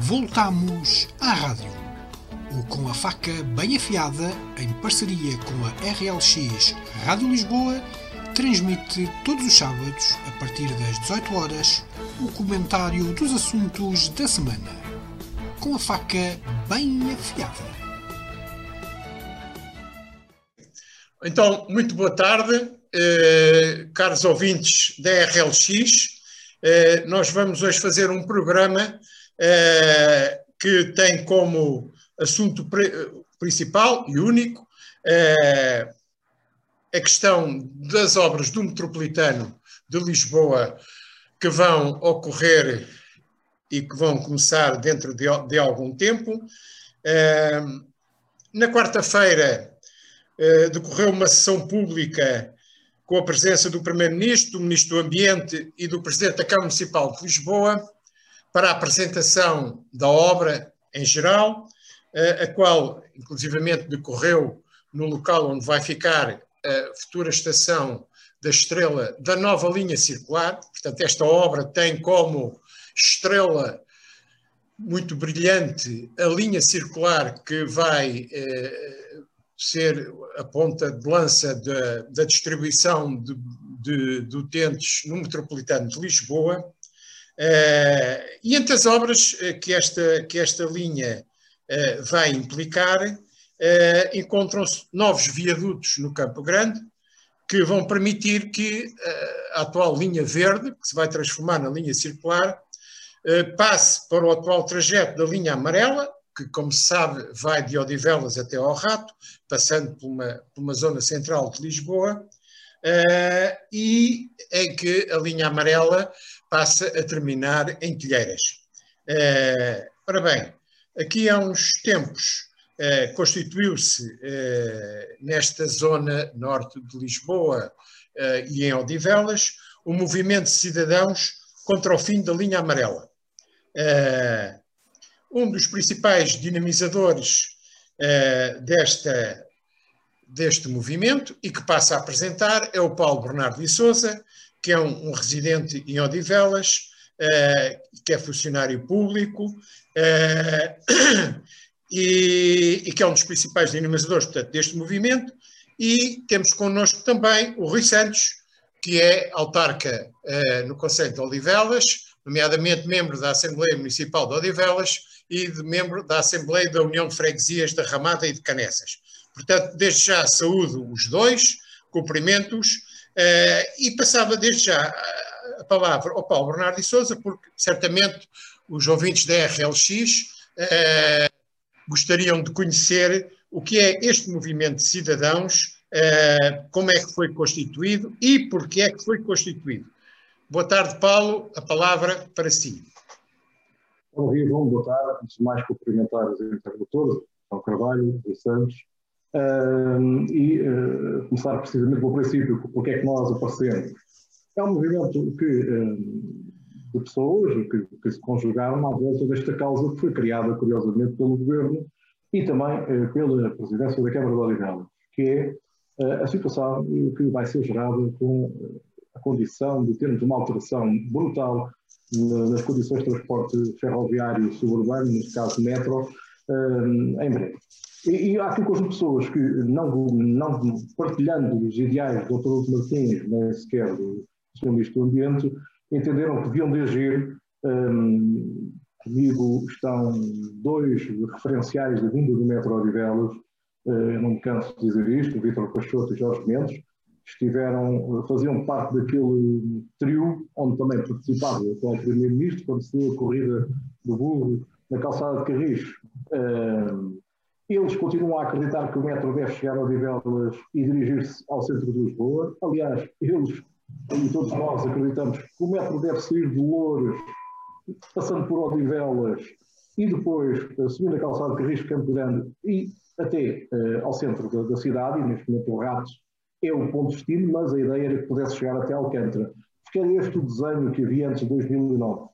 Voltamos à rádio. O Com a Faca Bem Afiada, em parceria com a RLX Rádio Lisboa, transmite todos os sábados, a partir das 18 horas, o comentário dos assuntos da semana. Com a faca bem afiada. Então, muito boa tarde, eh, caros ouvintes da RLX. Eh, nós vamos hoje fazer um programa eh, que tem como assunto principal e único eh, a questão das obras do metropolitano de Lisboa que vão ocorrer e que vão começar dentro de, de algum tempo. Eh, na quarta-feira decorreu uma sessão pública com a presença do Primeiro-Ministro, do Ministro do Ambiente e do Presidente da Câmara Municipal de Lisboa, para a apresentação da obra em geral, eh, a qual, inclusivamente, decorreu no local onde vai ficar a futura estação da estrela da nova linha circular. Portanto, esta obra tem como estrela muito brilhante a linha circular que vai eh, ser a ponta de lança da, da distribuição de, de, de utentes no metropolitano de Lisboa. Uh, e entre as obras eh, que esta, que esta linha uh, vai implicar, uh, encontram-se novos viadutos no Campo Grande, que vão permitir que a atual linha verde, que se vai transformar na linha circular, passe para o atual trajeto da linha amarela, que, como se sabe, vai de Odivelas até ao Rato, passando por uma, por uma zona central de Lisboa, e em que a linha amarela passa a terminar em Telheiras. Uh, ora bem, aqui há uns tempos uh, constituiu-se uh, nesta zona norte de Lisboa e em Odivelas o movimento de cidadãos contra o fim da linha amarela. um dos principais dinamizadores desta, deste movimento e que passa a apresentar é o Paulo Bernardo de Souza, que é um, um residente em Odivelas, uh, que é funcionário público uh, e, e, que é um dos principais dinamizadores portanto, deste movimento. E temos connosco também o Rui Santos, que é autarca uh, no Conselho de Odivelas, nomeadamente membro da Assembleia Municipal de Odivelas e de membro da Assembleia da União de Freguesias da Ramada e de Canessas. Portanto, desde já saúdo os dois, cumprimento-os e passava desde já a palavra ao Paulo Bernardo de Souza, porque certamente os ouvintes da RLX uh, gostariam de conhecer o que é este movimento de cidadãos, uh, como é que foi constituído e porquê é que foi constituído. Boa tarde, Paulo, a palavra para si. Bom dia, boa tarde. Antes de mais, cumprimentar os interlocutores, São Carvalho, Luís Santos, e uh, começar precisamente pelo princípio, porque é que nós aparecemos. É um movimento que, de pessoas que, que, se conjugaram à volta desta causa que foi criada, curiosamente, pelo governo e também eh, pela presidência da Câmara de Odivelas, que é a situação que vai ser gerada com a condição de termos uma alteração brutal nas condições de transporte ferroviário suburbano, neste caso metro, em breve. E, e há aqui conjunto de pessoas que, não, não partilhando os ideais do Dr. Lúcio Martins, nem sequer do Sr. Ministro do Ambiente, entenderam que deviam de agir. Um, comigo estão dois referenciais da vinda do Metro Odivelas, uh, não me canso de dizer isto, Vítor Peixoto e Jorge Mendes, estiveram, faziam parte daquele trio onde também participava o atual Primeiro-Ministro, quando se deu a corrida do burro na calçada de Carris. Uh, eles continuam a acreditar que o metro deve chegar a Odivelas e dirigir-se ao centro de Lisboa. Aliás, eles e todos nós acreditamos que o metro deve sair de Louros, passando por Odivelas e depois subindo a calçada de Carris Campo Grande e até uh, ao centro da, da, cidade, e neste momento o Ratos é o ponto de destino, mas a ideia era que pudesse chegar até Alcântara, porque era este o desenho que havia antes de 2009.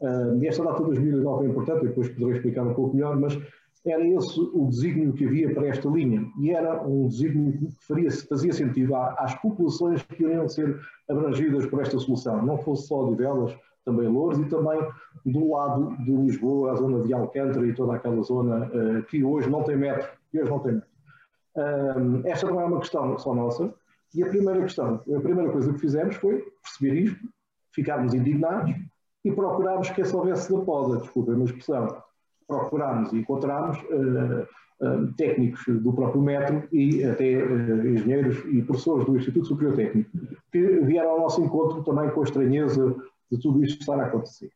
Uh, esta data de 2009 é importante, depois poderei explicar um pouco melhor, mas era esse o desígnio que havia para esta linha e era um desígnio que faria, fazia sentido às populações que iriam ser abrangidas por esta solução. Não fosse só de velas, também Louros, e também do lado de Lisboa, a zona de Alcântara e toda aquela zona uh, que hoje não tem metro, que hoje não tem metro. Um, esta não é uma questão só nossa, e a primeira questão, a primeira coisa que fizemos foi perceber isto, ficarmos indignados e procurarmos que essa houvesse da poda, desculpem a expressão, procurámos e encontramos uh, uh, técnicos do próprio metro e até uh, engenheiros e professores do Instituto Superior Técnico, que vieram ao nosso encontro também com a estranheza de tudo isto estar a acontecer.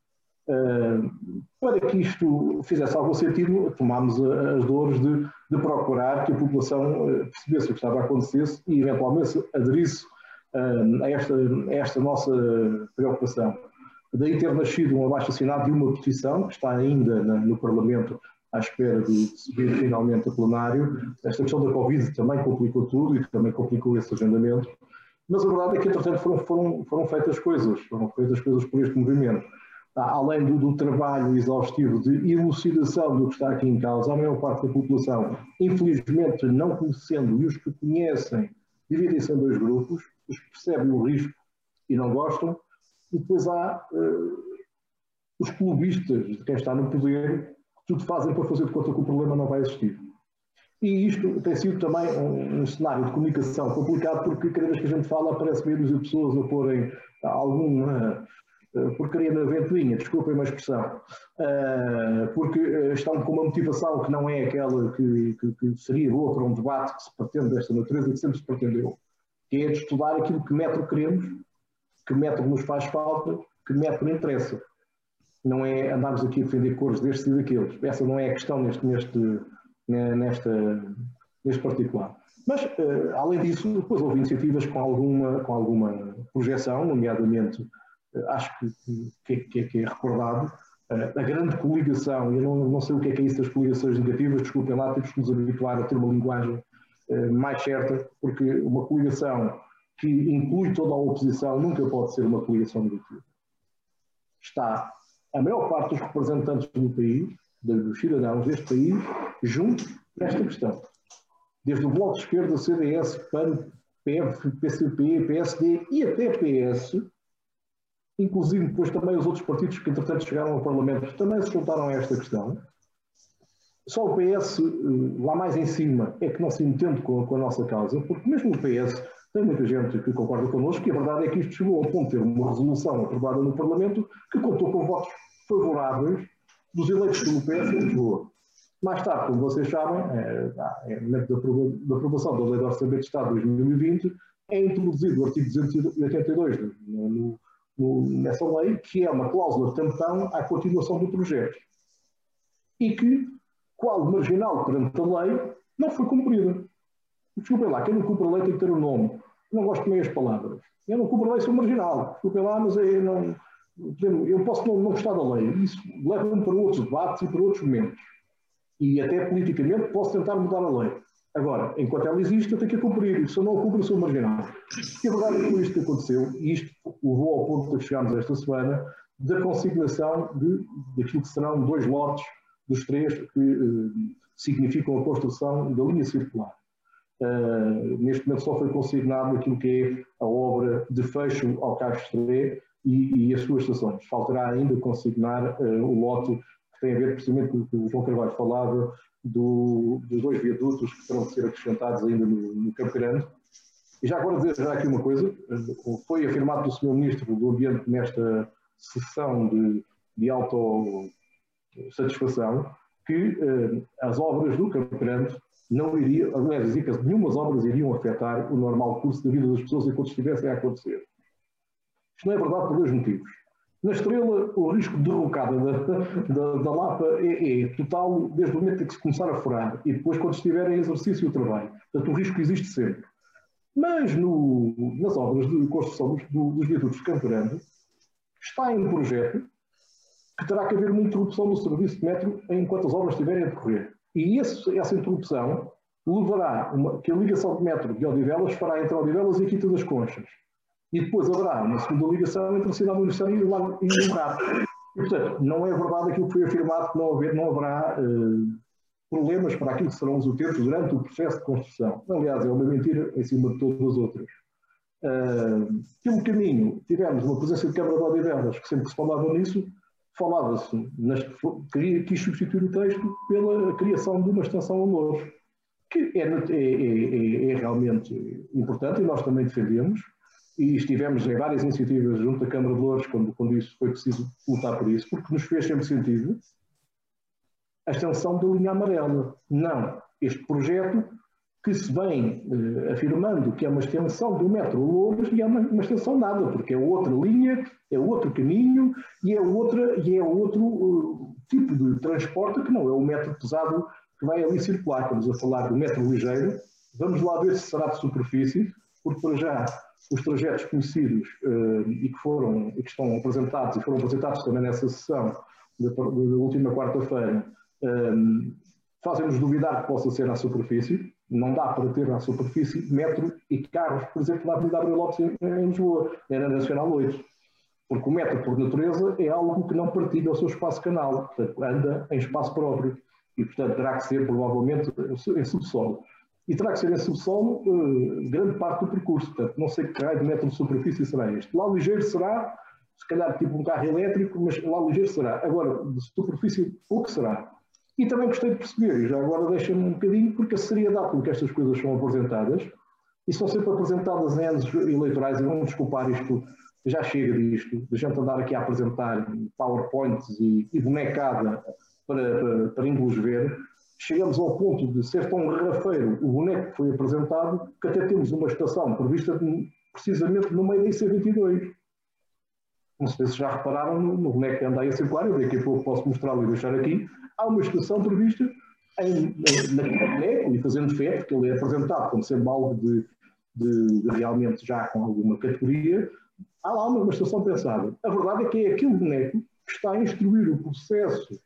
para que isto fizesse algum sentido, tomámos as dores de, de procurar que a população percebesse o que estava a acontecer e eventualmente aderisse a esta, a esta nossa preocupação. Daí ter nascido um abaixo-assinado de uma petição, que está ainda no Parlamento à espera de subir finalmente a plenário. Esta questão da Covid também complicou tudo e também complicou esse agendamento. Mas a verdade é que, entretanto, foram, foram, foram feitas coisas, foram feitas coisas por este movimento. Além do, do, trabalho exaustivo de elucidação do que está aqui em causa, a maior parte da população, infelizmente, não conhecendo, e os que conhecem, dividem-se em dois grupos, os que percebem o risco e não gostam, e depois há uh, os clubistas de quem está no poder que tudo fazem para fazer de conta que o problema não vai existir. E isto tem sido também um, um cenário de comunicação complicado porque cada vez que a gente fala aparece meio de pessoas a porem alguma uh, porcaria na ventoinha, desculpem a expressão, uh, porque estão com uma motivação que não é aquela que, que, que, seria boa para um debate que se pretende desta natureza, que sempre se pretendeu, que é de estudar aquilo que metro queremos que método nos faz falta, que método interessa. Não é andarmos aqui a defender cores destes e daqueles. Essa não é a questão neste, neste, nesta, neste particular. Mas, uh, além disso, depois houve iniciativas com alguma, com alguma projeção, nomeadamente, uh, acho que, que, que, que, é recordado, uh, a grande coligação, eu não, não sei o que é, que é isso das coligações negativas, desculpem lá, temos que nos habituar a ter uma linguagem mais certa, porque uma coligação que inclui toda a oposição, nunca pode ser uma coligação negativa. Está a maior parte dos representantes do país, dos cidadãos deste país, juntos nesta questão. Desde o Bloco de Esquerda, CDS, PAN, PF, PCP, PSD e até PS, inclusive depois também os outros partidos que entretanto chegaram ao Parlamento, também se juntaram a esta questão. Só o PS, eh, lá mais em cima, é que não se entende com, com a nossa causa, porque mesmo o PS tem muita gente que concorda connosco e a verdade é que isto chegou ao ponto de ter uma resolução aprovada no Parlamento que contou com votos favoráveis dos eleitos pelo PS em Lisboa. Mais tarde, como vocês sabem, é, é, no momento da aprovação da Lei de Orçamento de Estado de 2020, é introduzido o artigo 282 no, no, nessa lei, que é uma cláusula tampão à continuação do projeto. E que, qual marginal perante a lei, não foi cumprida. Desculpem lá, quem não cumpre a lei tem que ter o um nome. Eu não gosto de meias palavras. Eu não cumpro a lei, sou marginal. Desculpem lá, mas eu não. Eu posso não, não gostar da lei. Isso leva-me para outros debates e para outros momentos. E até politicamente posso tentar mudar a lei. Agora, enquanto ela existe, eu tenho que a cumprir. Se eu não a cumpro, sou marginal. E a verdade é que foi isto que aconteceu, e isto levou ao ponto que chegámos esta semana, da consignação de, daquilo que serão dois lotes dos três que eh, significam a construção da linha circular. Uh, neste momento só foi consignado aquilo que é a obra de fecho ao Castro e, e as suas estações. Faltará ainda consignar uh, o lote que tem a ver precisamente com o que o João Carvalho falava do, dos dois viadutos que terão de ser acrescentados ainda no, no Campo Grande. E já agora dizer já aqui uma coisa, foi afirmado pelo Sr. Ministro do Ambiente nesta sessão de, de autossatisfação que as obras do Campo Grande não iria, aliás, dizia que nenhumas obras iriam afetar o normal curso da vida das pessoas enquanto estivessem a acontecer. Isto não é verdade por dois motivos. Na estrela, o risco de derrocada da, da, da Lapa é, é, total desde o momento em que se começar a furar e depois quando estiver em exercício o trabalho. Portanto, o risco existe sempre. Mas no, nas obras de construção dos, dos viadutos de Campo Grande, está em projeto terá que haver uma interrupção no serviço de metro enquanto as obras estiverem a decorrer. E esse, essa interrupção levará uma, que a ligação de metro de Odivelas fará entre Odivelas e Quinta das Conchas. E depois haverá uma segunda ligação entre a cidade universitária e o Rato. E, portanto, não é verdade aquilo que foi afirmado que não, haver, não haverá eh, problemas para aquilo que serão os utentes durante o processo de construção. Aliás, é uma mentira em cima de todas as outras. Uh, pelo caminho, tivemos uma presença de Câmara de Odivelas, que sempre se falava nisso, falava-se, quis, substituir o texto pela criação de uma extensão a Louros, que é, é, é, é, realmente importante e nós também defendemos, e estivemos em várias iniciativas junto à Câmara de Louros quando, quando isso foi preciso lutar por isso, porque nos fez sempre sentido a extensão da linha amarela. Não, este projeto que se vem eh, afirmando que é uma extensão do metro Louros e é uma, uma, extensão nada, porque é outra linha, é outro caminho e é, outra, e é outro uh, tipo de transporte que não é o metro pesado que vai ali circular. Estamos a falar do metro ligeiro. Vamos lá ver se será de superfície, porque para já os trajetos conhecidos uh, e que foram e que estão apresentados e foram apresentados também nessa sessão da, da última quarta-feira um, fazem-nos duvidar que possa ser à superfície. Não dá para ter na superfície metro e carros, por exemplo, na Avenida Abreu Lopes em, em Lisboa, na Nacional 8. Porque o metro, por natureza, é algo que não partilha o seu espaço canal, portanto, anda em espaço próprio. E, portanto, terá que ser, provavelmente, em subsolo. E terá que ser em subsolo uh, grande parte do percurso. Portanto, não sei que raio de metro de superfície será este. Lá ligeiro será, se calhar, tipo um carro elétrico, mas lá ligeiro será. Agora, de superfície, pouco será. E também gostei de perceber, e já agora deixa-me um bocadinho, porque a seriedade com que estas coisas são apresentadas, e são sempre apresentadas em anos eleitorais, e vamos desculpar isto, já chega disto, de gente andar aqui a apresentar PowerPoints e, e bonecada para, para, para ver, chegamos ao ponto de ser tão garrafeiro o boneco que foi apresentado, que até temos uma estação prevista precisamente no meio da IC22. Não sei se já repararam no, no boneco que anda a circular, eu daqui a pouco posso mostrá-lo e deixar aqui, há uma estação prevista em, na, e fazendo fé, porque ele é apresentado como sendo algo de, de, de, realmente já com alguma categoria, há lá uma, estação pensada. A verdade é que é aquele boneco que está a instruir o processo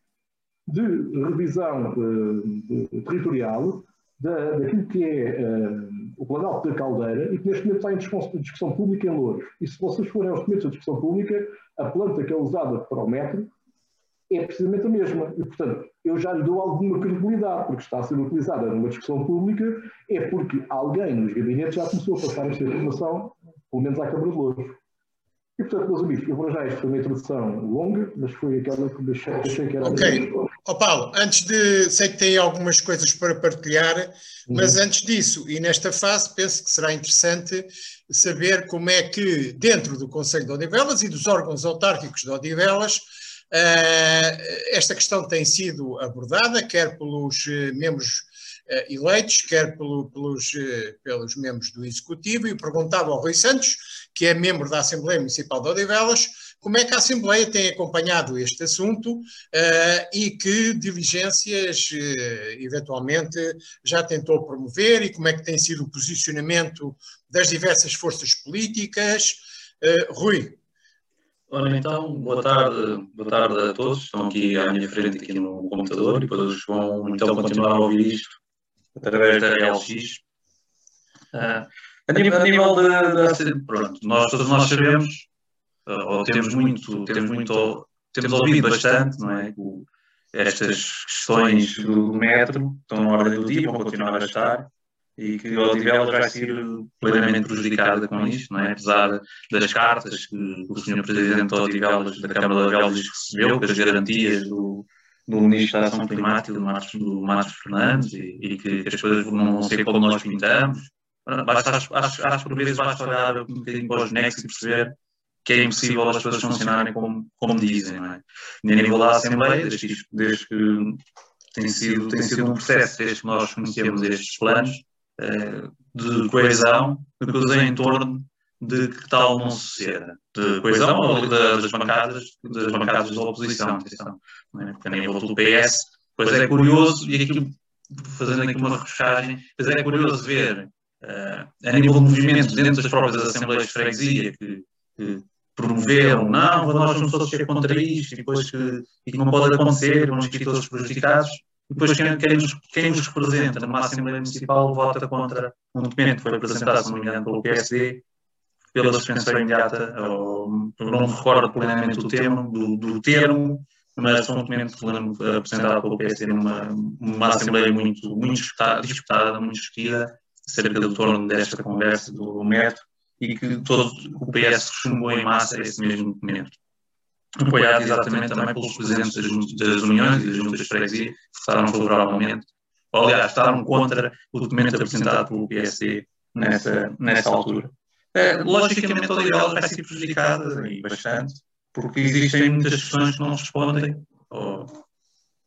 de revisão de, de, territorial da, daquilo que é uh, o Planalto da Caldeira e que neste momento está em discussão, discussão pública em Louros. E se vocês forem aos documentos da discussão pública, a planta que é usada para o metro é precisamente a mesma. E, portanto, eu já lhe dou alguma credibilidade, porque está a ser utilizada numa discussão pública, é porque alguém nos gabinetes já começou a passar esta informação, pelo menos à Câmara de Louros. E, portanto, meus amigos, eu vou já isto foi uma introdução longa, mas foi aquela que deixei, achei que era. Ok. Oh, Paulo, antes de. Sei que tem algumas coisas para partilhar, uhum. mas antes disso, e nesta fase, penso que será interessante saber como é que, dentro do Conselho de Odivelas e dos órgãos autárquicos de Odivelas, eh, esta questão tem sido abordada, quer pelos eh, membros eleitos, quer pelo, pelos, pelos membros do Executivo, e perguntava ao Rui Santos, que é membro da Assembleia Municipal de Odivelas, como é que a Assembleia tem acompanhado este assunto uh, e que diligências eventualmente já tentou promover e como é que tem sido o posicionamento das diversas forças políticas. Rui, Ora, então, boa tarde, boa tarde a todos. Estão aqui à minha frente, aqui no computador, e depois vão então continuar a ouvir isto através da RLX. Uh, a nível, a nível de, de, pronto, nós todos nós sabemos, uh, ou temos muito, temos muito, temos ouvido bastante, não é? O, estas questões do metro estão na ordem do dia, vão continuar a estar e que Odivelas vai ser plenamente prejudicada com isto, não é? apesar das cartas que o Sr. Presidente Odivelas, da Câmara de Odivelas recebeu, com as garantias do, do Ministro da Ação Climática, do Marcos, do Marcos Fernandes, e, e que, as coisas não vão ser como nós pintamos. Basta, acho, acho, acho por vezes basta olhar um bocadinho para os nexos e perceber que é impossível as coisas funcionarem como, como dizem. Não é? A nível da Assembleia, desde, desde que tem sido, tem sido um processo, desde que nós conhecemos estes planos, eh, de coesão, de coesão em torno de que tal não suceda. De coesão das bancadas, das bancadas da oposição, é? porque a nível do PS, pois é curioso, e aqui fazendo aqui uma refrescagem, pois é curioso ver uh, a nível de movimentos dentro das próprias Assembleias de Freguesia que, que promoveram, não, nós vamos todos ser contra isto, e depois que, e que não pode acontecer, vamos ficar todos prejudicados, depois quem, quem, nos, quem nos representa numa Assembleia Municipal vota contra um documento que foi apresentado, se não me engano, pelo PSD, pela suspensão imediata, ou, não recordo plenamente do termo, do, do termo, mas foi um documento apresentado pelo PSD numa, numa Assembleia muito, muito disputada, disputada, muito discutida, acerca do torno desta conversa do método, e que todo o PS chumbou em massa esse mesmo documento. Apoiado exatamente também pelos presidentes das, das uniões e das juntas de freguesia, que votaram favoravelmente, ou aliás, votaram contra o documento apresentado pelo PSD nessa, nessa altura. É, logicamente, toda ela vai ser prejudicada e bastante, porque existem muitas questões que não respondem, ou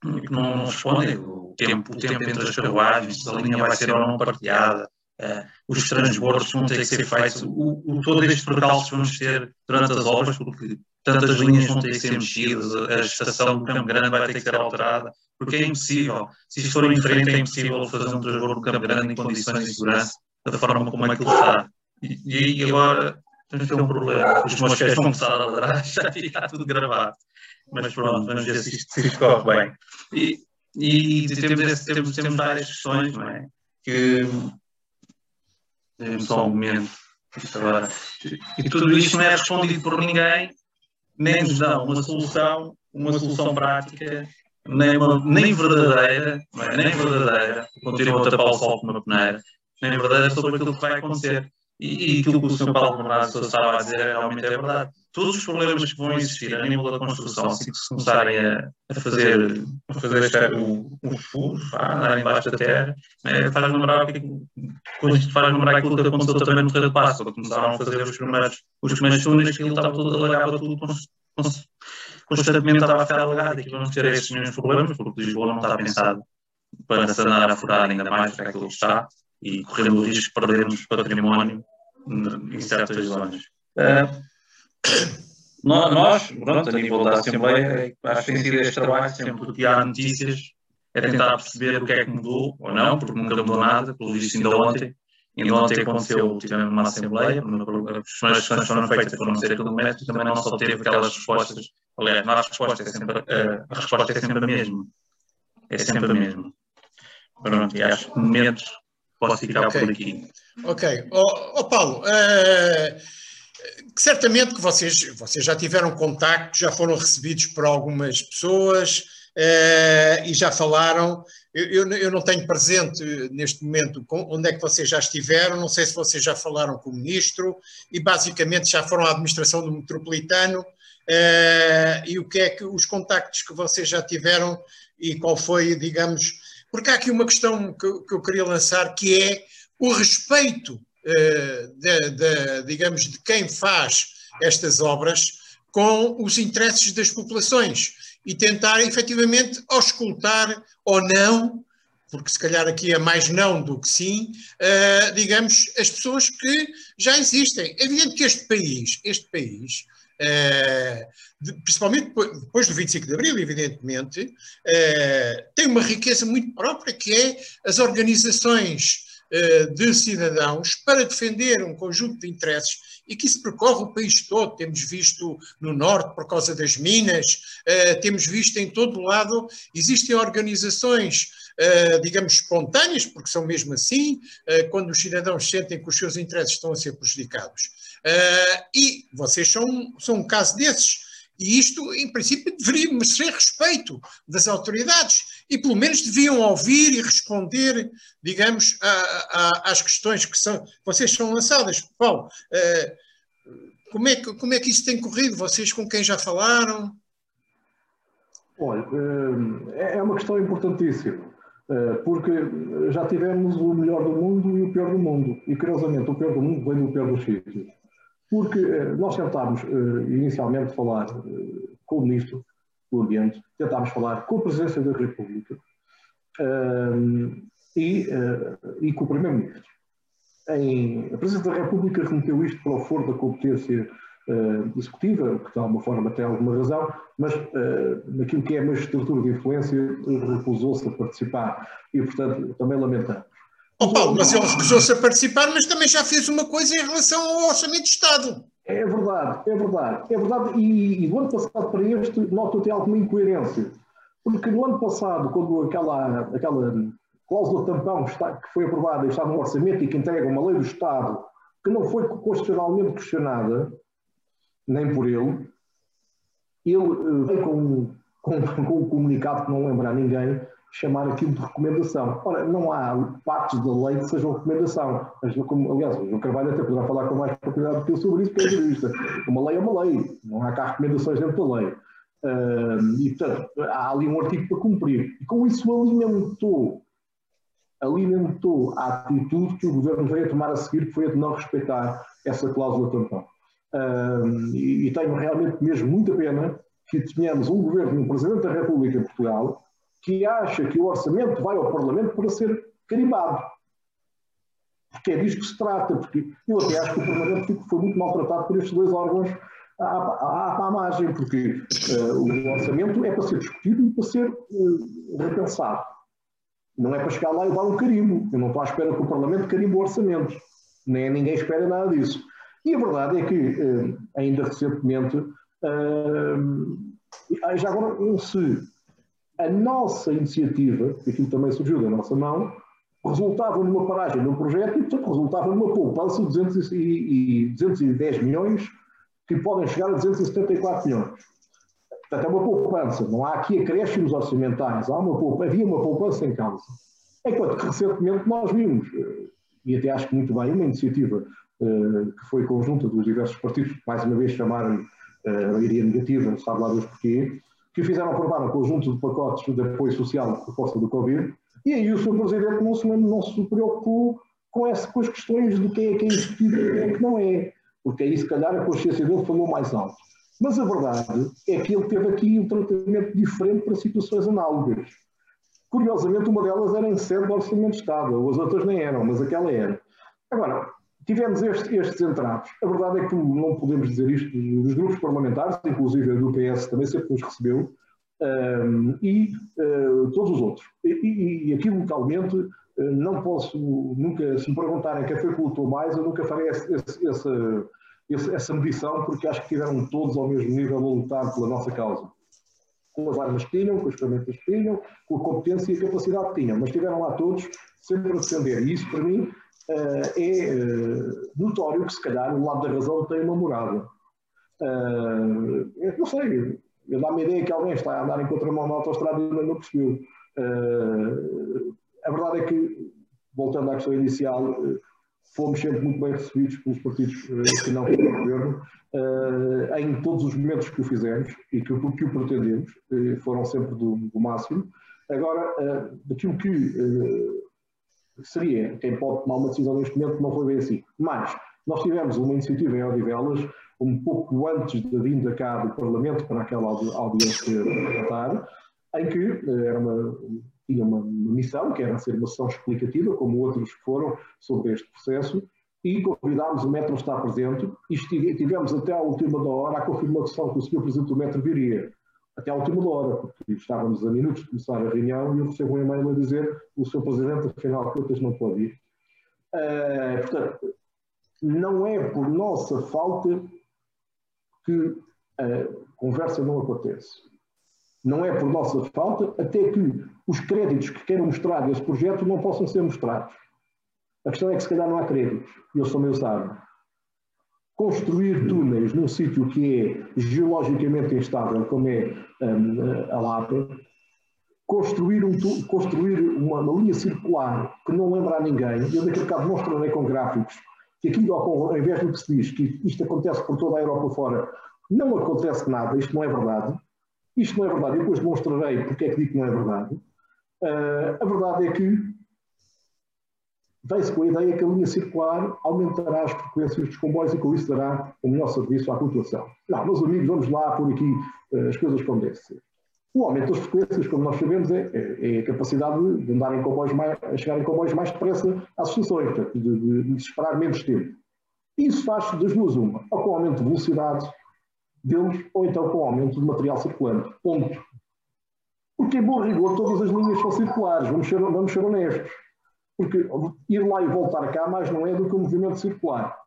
que não respondem. O tempo, o tempo entre as carruagens, se a linha vai ser ou não partilhada, uh, os transbordos vão ter que ser feitos, o, o, todo este percalço vamos ter durante as obras, porque tantas linhas vão ter que ser mexidas, a estação do Campo Grande vai ter que ser alterada, porque é impossível, se isto for em frente, é impossível fazer um transbordo do Campo Grande em condições de segurança, da forma como aquilo está. E, e agora temos ter um problema. Os meus pés vão começar a ladrar, já fica tudo gravado. Mas pronto, vamos ver se isto, se corre bem. E, e temos, esse, temos, temos várias questões, não é? Que. Dê-me só um momento. Agora. E tudo isto não é respondido por ninguém, nem nos dão uma solução, uma solução prática, nem, uma, nem verdadeira, não é? nem verdadeira, continuam a tapar o sol com uma peneira, nem verdadeira sobre aquilo que vai acontecer. E, e aquilo que o Sr. Paulo Bernardo estava a dizer realmente é verdade. Todos os problemas que vão existir a nível da construção, se começarem a, a fazer, a fazer este, o, os furos, a andar embaixo da terra, é, faz lembrar, faz lembrar aquilo que aconteceu também no Terra de Páscoa, quando começaram a fazer os primeiros, os primeiros túneis, que ele estava tudo, alagava tudo, constantemente estava a ficar alagado, e que vamos ter esses mesmos problemas, porque Lisboa não está pensado para se andar a furar ainda mais que aquilo que está, e correndo o risco de perdermos património em certas zonas. Uh, nós, pronto, a nível da Assembleia, acho que tem sido este trabalho, sempre que há notícias, é tentar perceber o que é que mudou ou não, porque nunca mudou nada, pelo visto ainda ontem. Ainda ontem aconteceu, tivemos uma Assembleia, as questões foram feitas por não ser aquele método, também não só teve aquelas respostas, aliás, não há resposta, é sempre, a resposta é sempre a mesma. É sempre a mesma. Pronto, e acho que momentos posso ficar okay. por aqui. Ok. Oh, oh Paulo, uh, certamente que vocês, vocês já tiveram contacto, já foram recebidos por algumas pessoas uh, e já falaram. Eu, eu, eu, não tenho presente neste momento onde é que vocês já estiveram, não sei se vocês já falaram com o ministro e basicamente já foram à administração do metropolitano. Uh, e o que é que os contactos que vocês já tiveram e qual foi, digamos, porque há aqui uma questão que, que eu queria lançar que é o respeito, uh, de, de, digamos, de quem faz estas obras com os interesses das populações e tentar efetivamente auscultar ou não, porque se calhar aqui é mais não do que sim, uh, digamos, as pessoas que já existem. É evidente que este país, este país, uh, principalmente depois do 25 de Abril, evidentemente, eh, tem uma riqueza muito própria, que é as organizações eh, de cidadãos para defender um conjunto de interesses e que isso percorre o país todo. Temos visto no Norte por causa das minas, temos visto em todo lado, existem organizações, digamos, espontâneas, porque são mesmo assim, quando os cidadãos sentem que os seus interesses estão a ser prejudicados. E vocês são, são um caso desses. E isto, em princípio, deveria merecer respeito das autoridades e, pelo menos, deviam ouvir e responder, digamos, a, a, às questões que são, vocês são lançadas. Paulo, eh, como, é que, como é que isso tem corrido? Vocês com quem já falaram? Olha, eh, é uma questão importantíssima, eh, porque já tivemos o melhor do mundo e o pior do mundo. E, curiosamente, o pior do mundo vem do pior dos sítios. Porque eh, nós tentámos uh, inicialmente falar com o Ministro do Ambiente, tentámos falar com a Presidência da República e, e, com o Primeiro-Ministro. A Presidência da República remeteu isto para o foro da competência executiva, que de alguma forma tem alguma razão, mas naquilo que é a magistratura de influência recusou-se a participar e, portanto, também lamentamos. Oh Paulo, mas ele recusou-se a participar, mas também já fez uma coisa em relação ao Orçamento de Estado. É verdade, é verdade, é verdade. E, e do ano passado para este, noto até alguma incoerência. Porque no ano passado, quando aquela, aquela cláusula tampão está, que foi aprovada e está no orçamento e que entrega uma lei do Estado que não foi constitucionalmente questionada, nem por ele, ele uh, veio com com, com o comunicado que não lembra a ninguém, chamar aquilo de recomendação. Ora, não há partes da lei que sejam recomendação. Aliás, o Carvalho até poderá falar com mais propriedade do que eu sobre isso, porque é jurista. Uma lei é uma lei, não há cá recomendações dentro da lei. Uh, e, portanto, há ali um artigo para cumprir. E com isso alimentou, alimentou a atitude que o governo veio a tomar a seguir, que foi a de não respeitar essa cláusula tampão. Uh, e, e tenho realmente mesmo muita pena que tenhamos um governo, um Presidente da República em Portugal, que acha que o orçamento vai ao Parlamento para ser carimbado. Porque é disso que se trata. Porque eu até acho que o Parlamento foi muito maltratado por estes dois órgãos à, à, à margem, porque uh, o orçamento é para ser discutido e para ser uh, repensado. Não é para chegar lá e dar um carimbo. Eu não estou à espera que o Parlamento carimbe o orçamento. Nem ninguém espera nada disso. E a verdade é que, uh, ainda recentemente, já agora se a nossa iniciativa, que aquilo também surgiu da nossa mão, resultava numa paragem no projeto e, portanto, resultava numa poupança de 200 e, 210 milhões, que podem chegar a 274 milhões. Portanto, é uma poupança. Não há aqui acréscimos orçamentais. Há uma poupança, havia uma poupança em causa. Enquanto que recentemente nós vimos, eh, e até acho que muito bem, uma iniciativa que foi conjunta dos diversos partidos, mais uma vez chamaram uh, a maioria negativa, sabe lá dos porquê, que fizeram aprovar um conjunto de pacotes de apoio social por força do Covid, e aí o Sr. Presidente não se, não se preocupou com, essa, com as questões de quem é que é executivo e quem é que não é, porque aí se calhar a consciência dele falou mais alto. Mas a verdade é que ele teve aqui um tratamento diferente para situações análogas. Curiosamente, uma delas era em sede do Orçamento de Estado, as outras nem eram, mas aquela era. Agora, tivemos estes, estes entraves. A verdade é que não podemos dizer isto dos grupos parlamentares, inclusive do PS também sempre nos recebeu, um, e uh, todos os outros. E, e, e aqui localmente uh, não posso nunca, se me perguntarem quem foi que lutou mais, eu nunca farei esse, esse, essa, essa medição, porque acho que tiveram todos ao mesmo nível a lutar pela nossa causa. Com as armas que tinham, com as ferramentas que tinham, com a competência e a capacidade que tinham, mas estiveram lá todos sempre a defender. E isso, para mim, é uh, notório que, se calhar, o lado da razão tem uma morada. Eu não sei, eu dá-me a ideia que alguém está a andar em contramão na autostrada e não percebeu. a verdade é que, voltando à questão inicial, fomos sempre muito bem recebidos pelos partidos que não têm governo, em todos os momentos que o fizemos e que, que o pretendemos, foram sempre do, do máximo. Agora, daquilo que seria quem pode tomar uma decisão neste momento, não foi bem assim. Mas nós tivemos uma iniciativa em Odivelas, um pouco antes da vinda cá do Parlamento para aquela audiência parlamentar, em que eh, era uma, tinha uma, missão, que era ser uma sessão explicativa, como outros foram, sobre este processo, e convidámos o Metro a estar presente e tivemos até à última hora a confirmação que o Sr. Presidente do Metro viria até à última hora, porque estávamos a minutos de começar a reunião e eu recebo um e-mail a dizer o seu Presidente, afinal de contas, não pode ir. Uh, portanto, não é por nossa falta que a conversa não acontece. Não é por nossa falta até que os créditos que queiram mostrar desse projeto não possam ser mostrados. A questão é que se calhar não há créditos, eu sou meu sábio construir túneis num sítio que é geologicamente instável, como é um, a Lapa, construir, um, construir uma, uma, linha circular que não lembra a ninguém, eu daqui a bocado mostrarei com gráficos que aquilo, ao invés do que se diz que isto acontece por toda a Europa fora, não acontece nada, isto não é verdade. Isto não é verdade, e depois demonstrarei porque é que digo que não é verdade. Uh, a verdade é que Vem-se com a ideia que a linha circular aumentará as frequências dos comboios e com isso dará um melhor serviço à população. Não, meus amigos, vamos lá por aqui uh, as coisas como deve ser. O aumento das frequências, como nós sabemos, é, é, é a capacidade de andar em comboios mais, chegar em comboios mais depressa às estações, de, de, de esperar menos tempo. Isso faz das duas uma, ou com o aumento de velocidade deles, ou então com o aumento de material circulante. Ponto. Porque, em bom rigor, todas as linhas são circulares, vamos ser, vamos ser honestos. Porque ir lá e voltar cá mais não é do que um movimento circular.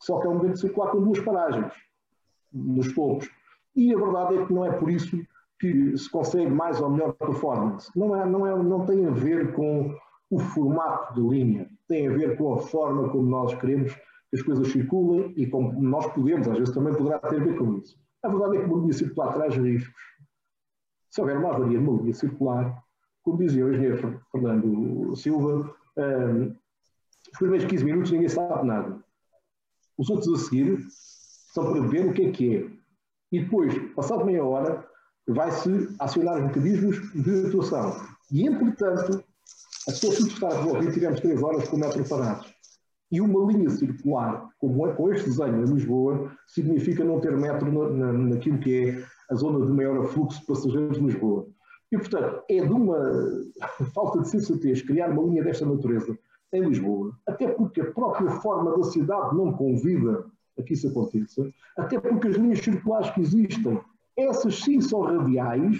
Só que é um movimento circular com duas paragens nos topos. E a verdade é que não é por isso que se consegue mais ou melhor performance. Não, é, não, é, não tem a ver com o formato de linha, tem a ver com a forma como nós queremos que as coisas circulem e como nós podemos, às vezes também poderá ter a ver com isso. A verdade é que uma linha circular traz riscos. se houver uma avaria numa linha circular, como dizia o engenheiro Fernando Silva, um, os primeiros 15 minutos ninguém sabe nada. Os outros a seguir são para ver o que é que é. E depois, passado meia hora, vai-se acionar mecanismos de atuação. E, entretanto, até tudo estar resolvido, tivemos três horas com o metro parado. E uma linha circular, como é com este desenho em Lisboa, significa não ter metro na, na, naquilo que é a zona de maior fluxo de passageiros de Lisboa. E, portanto, é de uma falta de sensatez criar uma linha desta natureza em Lisboa, até porque a própria forma da cidade não convida a que isso aconteça, até porque as linhas circulares que existem, essas sim são radiais,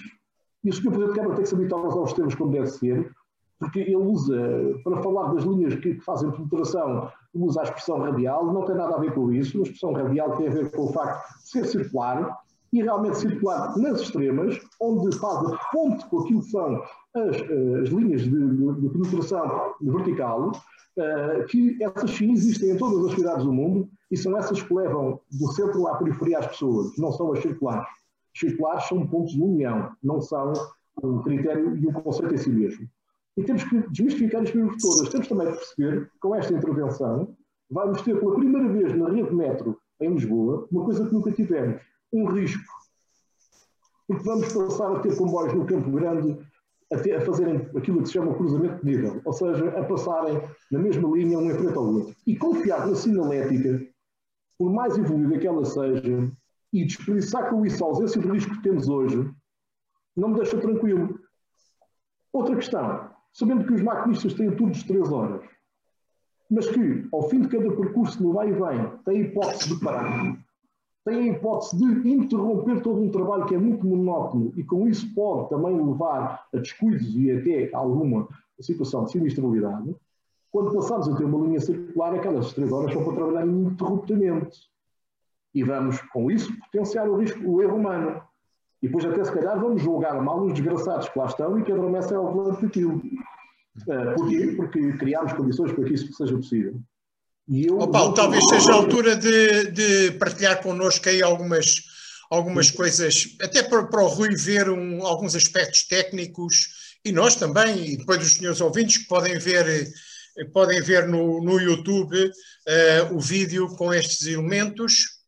e o Sr. Presidente de Câmara tem que se habituar aos termos como deve ser, porque ele usa, para falar das linhas que, que fazem penetração, usa a expressão radial, não tem nada a ver com isso, a expressão radial tem a ver com o facto de ser circular, e realmente circular nas extremas, onde faz a ponte com aquilo que são as, eh, as linhas de, de, penetração vertical, uh, que essas sim existem em todas as cidades do mundo e são essas que levam do centro à periferia as pessoas, não são as circulares. As circulares são pontos de união, não são um critério e um conceito em si mesmo. E temos que desmistificar as coisas todas. Temos também que perceber que com esta intervenção vamos ter pela primeira vez na rede metro em Lisboa uma coisa que nunca tivemos um risco. Porque vamos passar a ter comboios no Campo Grande a, ter, a fazerem aquilo que se chama cruzamento de nível, ou seja, a passarem na mesma linha um em frente ao outro. E confiar na sinalética, por mais evoluída que ela seja, e desperdiçar com isso a ausência de risco que temos hoje, não me deixa tranquilo. Outra questão, sabendo que os maquinistas têm turnos de 3 horas, mas que, ao fim de cada percurso no vai e vem, têm hipótese de parar, tem a hipótese de interromper todo um trabalho que é muito monótono e com isso pode também levar a descuidos e até alguma situação de sinistralidade, quando passamos a ter uma linha circular, aquelas três horas são para trabalhar ininterruptamente. E vamos, com isso, potenciar o risco, o erro humano. E depois até se calhar vamos julgar mal os desgraçados que lá estão e que adormecem ao volante daquilo. Porquê? Porque criámos condições para que isso seja possível. Eu, oh, Paulo, talvez seja a altura de, de partilhar connosco aí algumas, algumas coisas, até para, para o Rui ver um, alguns aspectos técnicos e nós também, e depois os senhores ouvintes que podem ver, podem ver no, no YouTube uh, o vídeo com estes elementos.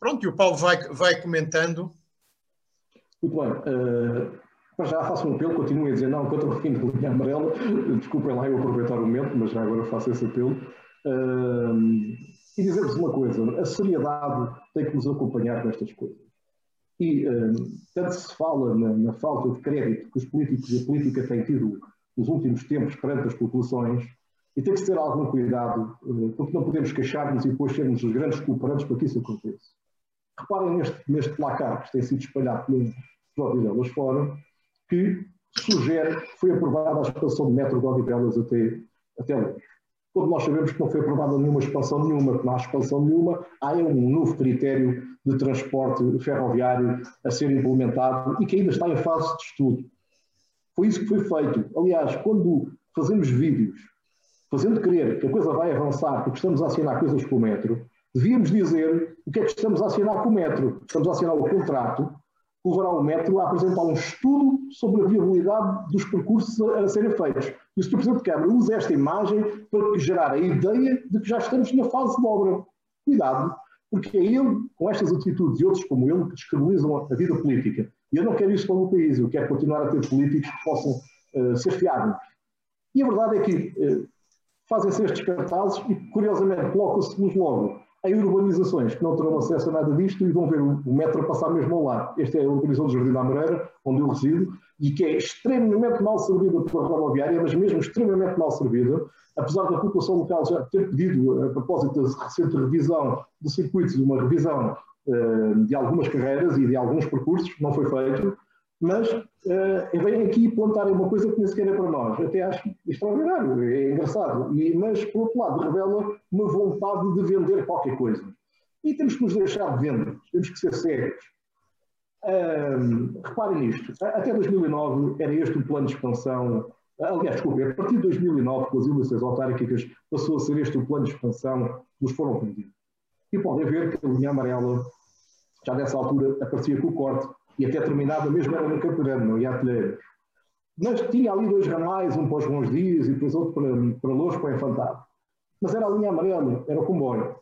Pronto, e o Paulo vai, vai comentando. Muito bem. Uh, já faço um apelo, continuem a dizer não, contra o fim da linha amarela. Desculpem lá eu aproveitar o momento, mas já agora faço esse apelo e dizer-vos uma coisa: a seriedade tem que nos acompanhar nestas coisas. E tanto se fala na, na, falta de crédito que os políticos e a política têm tido nos últimos tempos perante as populações, e tem que ter algum cuidado, uh, porque não podemos queixar-nos e depois sermos os grandes culpados para que isso aconteça. Reparem neste, neste placar que tem sido espalhado pelo Odivelas fora, que sugere que foi aprovada a expansão do metro de Odivelas até, até hoje quando nós sabemos que não foi aprovada nenhuma expansão nenhuma, que não há expansão nenhuma, há um novo critério de transporte ferroviário a ser implementado e que ainda está em fase de estudo. Foi isso que foi feito. Aliás, quando fazemos vídeos fazendo crer que a coisa vai avançar porque estamos a assinar coisas com o metro, devíamos dizer o que é que estamos a assinar com o metro. Estamos a assinar o contrato que levará o metro a apresentar um estudo sobre a viabilidade dos percursos a, serem feitos. E o Sr. Presidente de Câmara usa esta imagem para gerar a ideia de que já estamos na fase de obra. Cuidado, porque é ele, com estas atitudes e outros como ele, que descredibilizam a vida política. E eu não quero isso para o país, eu quero continuar a ter políticos que possam uh, ser fiáveis. E a verdade é que uh, fazem-se estes cartazes e, curiosamente, colocam-se-los logo em urbanizações que não terão acesso a nada disto e vão ver o, metro passar mesmo ao lado. Este é a urbanização do Jardim da Moreira, onde eu resido, e que é extremamente mal servida pela rodoviária, mas mesmo extremamente mal servida, apesar da população local já ter pedido, a propósito da recente revisão do circuito, uma revisão uh, de algumas carreiras e de alguns percursos, não foi feito, mas uh, vem aqui plantarem uma coisa que nem sequer é para nós. Até acho extraordinário, é engraçado. E, mas, por outro lado, revela uma vontade de vender qualquer coisa. E temos que nos deixar de vender, temos que ser sérios. Reparem nisto, até 2009 era este o plano de expansão. Aliás, desculpe, a partir de 2009, com as eleições autárquicas, passou a ser este o plano de expansão que nos foram vendidos. E podem ver que a linha amarela, já nessa altura, aparecia com o corte e até terminava mesmo era no Campo Grande, não ia a Telheiros. Mas tinha ali dois ramais, um para os bons dias e depois outro para, para Louros, para o Infantado. Mas era a linha amarela, era o comboio.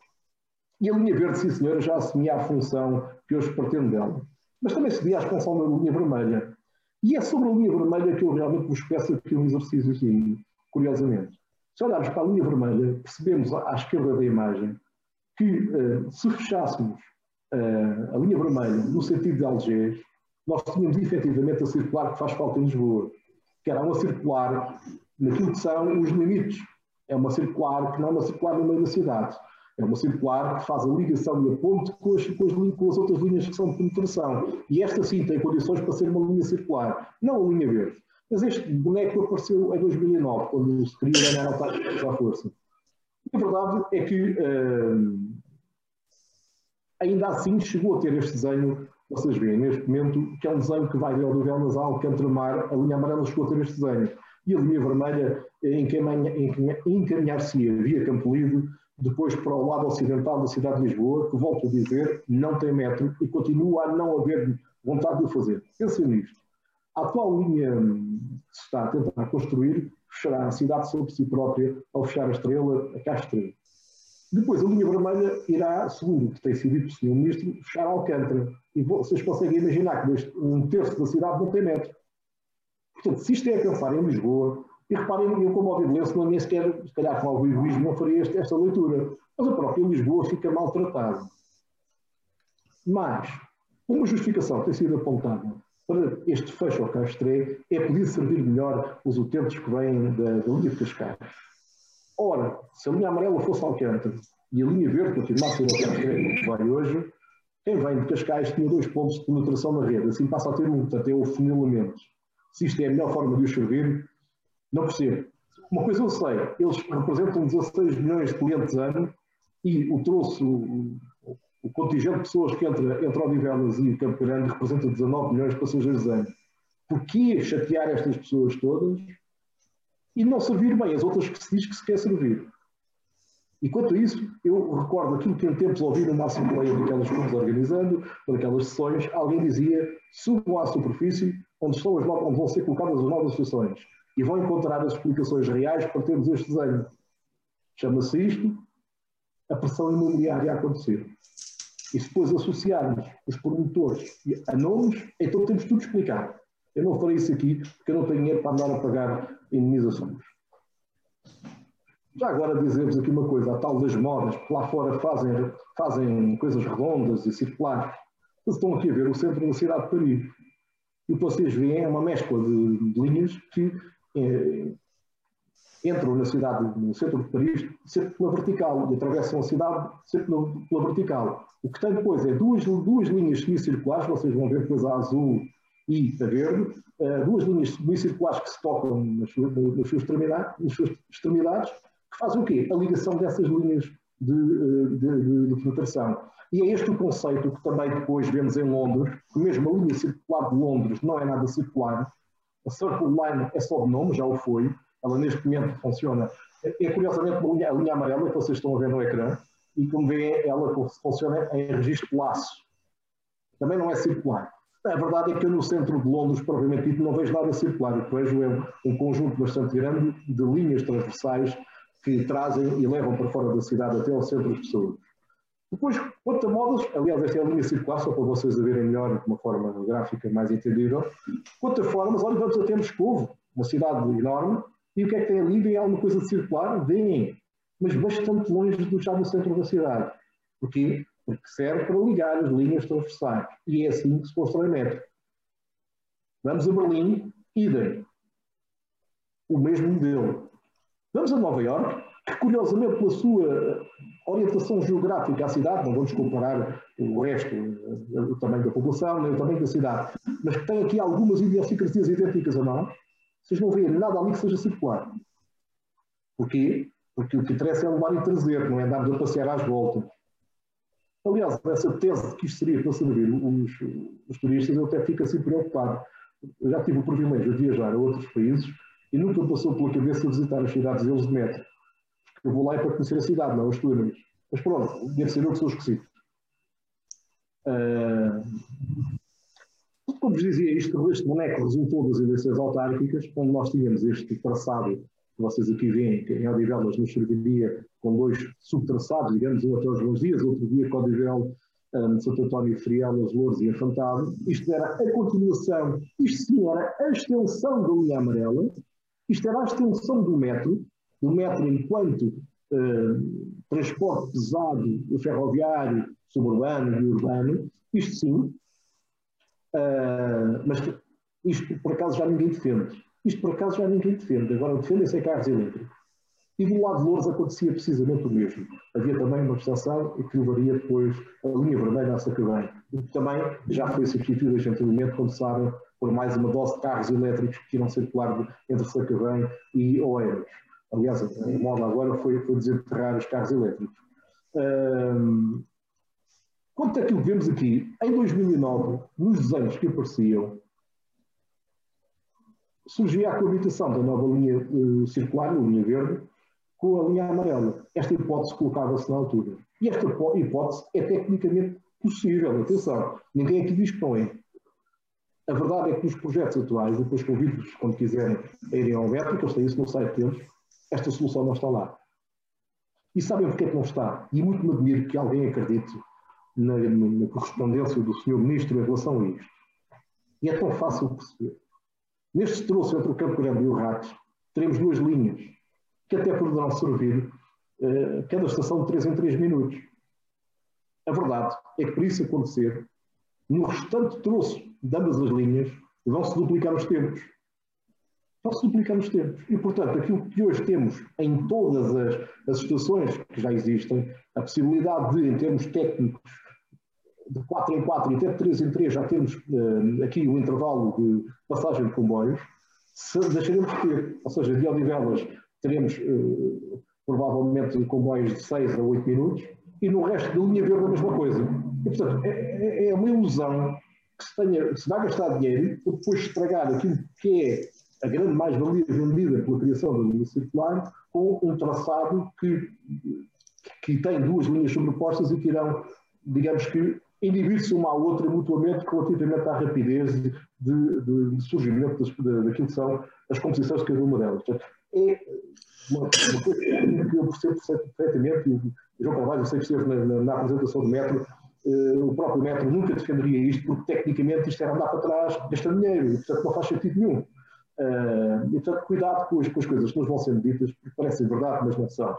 E a linha verde, sim senhora, já assumia a função que hoje pretendo dela. Mas também se via a função da linha vermelha. E é sobre a linha vermelha que eu realmente vos peço aqui um exercício assim, curiosamente. Se olharmos para a linha vermelha, percebemos à esquerda da imagem que uh, se fechássemos uh, a linha vermelha no sentido de Algés, nós tínhamos efetivamente a circular que faz falta em Lisboa, que era uma circular naquilo que são os limites. É uma circular que não é uma circular no meio da cidade. É uma circular que faz a ligação e a ponte com as, com, as, outras linhas que são de penetração. E esta sim tem condições para ser uma linha circular, não a linha verde. Mas este boneco apareceu em 2009, quando se queria ganhar a taxa à força. E a verdade é que uh, ainda assim chegou a ter este desenho, vocês veem neste momento, que é um desenho que vai de Odivel Nasal, Cantremar, a linha amarela chegou este desenho. E a linha vermelha encaminhar-se via Campo Lido, depois para o lado ocidental da cidade de Lisboa, que volto a dizer, não tem metro e continua a não haver vontade de o fazer. Pensem nisto. A atual linha que se está a tentar construir fechará a cidade sobre si própria ao fechar a estrela, a Estrela. Depois, a linha vermelha irá, segundo o que tem sido dito pelo Sr. Ministro, fechar Alcântara. E vocês conseguem imaginar que um terço da cidade não tem metro. Portanto, se isto é a pensar em Lisboa, e reparem, eu como alvivelense não nem sequer, se calhar com o alvivismo não faria esta, esta leitura, mas a própria Lisboa fica maltratada. Mas, uma justificação que tem sido apontada para este fecho ao Castré é poder servir melhor os utentes que vêm da, da linha de Cascais. Ora, se a linha amarela fosse Alcântara e a linha verde continuasse a ser Castré que vai hoje, quem vem de Cascais tinha dois pontos de penetração na rede, assim passa a ter um, portanto é o funilamento. Se isto é a melhor forma de os servir, não percebo. Uma coisa eu sei, eles representam 16 milhões de clientes ano e o troço, o contingente de pessoas que entra entre Odivelas e Campo Grande representa 19 milhões de passageiros ano. Porquê chatear estas pessoas todas e não servir bem as outras que se diz que se quer servir? E quanto a isso, eu recordo aquilo que em tempos ouvi numa assembleia daquelas que fomos organizando, daquelas sessões, alguém dizia, subam à superfície onde, estão as novas, onde vão ser colocadas as novas estações e vão encontrar as explicações reais para termos este desenho. Chama-se isto a pressão imobiliária a acontecer e se depois associarmos os promotores a nomes, então temos tudo explicado. Eu não farei isso aqui porque eu não tenho dinheiro para andar a pagar indenizações. Já agora dizer-vos aqui uma coisa, a tal das modas, que lá fora fazem, fazem coisas redondas e circulares. Vocês estão aqui a ver o centro da cidade de Paris. E o que vocês veem é uma mescla de, linhas que eh, entram na cidade, no centro de Paris, sempre pela vertical e atravessam a cidade sempre pela vertical. O que tem depois é duas, duas linhas semicirculares, vocês vão ver depois a azul e a verde, duas linhas semicirculares que se tocam nas suas, nas suas, extremidades, nas suas extremidades, que fazem o quê? A ligação dessas linhas de, eh, de, de, de penetração. E é este o conceito que também depois vemos em Londres, que mesmo a linha circular de Londres não é nada circular, a Circle Line é só de nome, já o foi, ela neste momento funciona. É, é curiosamente linha, a linha amarela que vocês estão a ver no ecrã, e como veem, ela funciona em registro laço. Também não é circular. A verdade é que eu no centro de Londres, propriamente dito, não vejo nada circular. O que vejo é um conjunto bastante grande de linhas transversais que trazem e levam para fora da cidade até ao centro das pessoas. Depois, quanto a modas, aliás, esta é a linha circular, só para vocês a verem melhor de uma forma gráfica mais entendível. Quanto a formas, olha, vamos até Moscovo, uma cidade enorme, e o que é que tem ali? Vem alguma coisa de circular? Vem, mas bastante longe do já no centro da cidade. Porquê? Porque serve para ligar as linhas transversais. E é assim que se constrói metro. Vamos a Berlim, idem. O mesmo modelo. Vamos a Nova Iorque, que curiosamente pela sua orientação geográfica à cidade, não vamos comparar o resto, o tamanho da população, nem o tamanho da cidade, mas que tem aqui algumas idiosincrasias idênticas a nós, vocês não veem nada ali que seja circular. Porquê? Porque o que interessa é levar e trazer, não é andarmos a passear às voltas. Aliás, essa tese de que isto seria para servir os, os turistas, eu até fico assim preocupado. Eu já tive o privilégio de viajar a outros países e nunca passou pela cabeça visitar as cidades deles de metro. Eu vou lá é para conhecer a cidade, não os túneis. Mas pronto, deve ser eu que sou esquecido. Uh, como vos dizia, isto, este boneco resultou das eleições autárquicas, onde nós tínhamos este traçado que vocês aqui veem, que em Odivelas nos serviria com dois subtraçados, digamos, um até os bons dias, outro dia com Odivel, um, Santo António, Friel, As Louros e Infantado. Isto era a continuação, isto sim era a extensão da linha amarela, isto era a extensão do metro, do metro enquanto uh, transporte pesado, ferroviário, suburbano e urbano, isto sim, uh, mas isto por acaso já ninguém defende. Isto por acaso já ninguém defende. Agora defendem-se carros elétricos. E do lado de Louros acontecia precisamente o mesmo. Havia também uma extensão que levaria depois a linha vermelha a Sacabém. que também já foi substituída gentilmente, como sabem, por mais uma dose de carros elétricos que irão circular entre Sacabém e Oeiras. Aliás, a moda agora foi, foi desenterrar os carros elétricos. Quanto àquilo que vemos aqui, em 2009, nos desenhos que apareciam, surgia a coabitação da nova linha uh, circular, a linha verde, com a linha amarela. Esta hipótese colocava-se na altura. E esta hipótese é tecnicamente possível, atenção, ninguém aqui diz que não é. A verdade é que nos projetos atuais, depois convido-vos, quando quiserem, a irem ao metro, que eles têm isso no site deles, esta solução não está lá. E sabem porque é que não está? E muito me admiro que alguém acredite na, na correspondência do Sr. Ministro em relação a isto. E é tão fácil perceber. Neste troço entre o Campo Grande e o Ratos, teremos duas linhas, que até poderão servir uh, cada estação de 3 em 3 minutos. A verdade é que, para isso acontecer, no restante troço de ambas as linhas, vão-se duplicar os tempos. Vão-se duplicar os tempos. E, portanto, aquilo que hoje temos em todas as, as estações que já existem, a possibilidade de, em termos técnicos, de 4 em 4 e até de 3 em 3 já temos uh, aqui o intervalo de passagem de comboios, se deixaremos de ter. Ou seja, de Odivelas teremos uh, provavelmente comboios de 6 a 8 minutos e no resto da linha verde a mesma coisa. E, portanto, é, é, é uma ilusão que se, tenha, se vai gastar dinheiro por depois estragar aquilo que é a grande mais-valia vendida pela criação da linha circular com um traçado que, que tem duas linhas sobrepostas e que irão, digamos que, inibir-se uma à outra mutuamente relativamente à rapidez de, de, de surgimento das, de, daquilo que são as composições de cada uma delas. Portanto, é uma, uma coisa que eu percebo perfeitamente, e o João Carvalho, eu sei que esteve na, na, na apresentação do metro, uh, o próprio metro nunca defenderia isto, porque tecnicamente isto era andar para trás, gastar dinheiro, e portanto não faz sentido nenhum. Uh, e portanto, cuidado com as, com as, coisas que nos vão sendo ditas, porque parecem verdade, mas não são.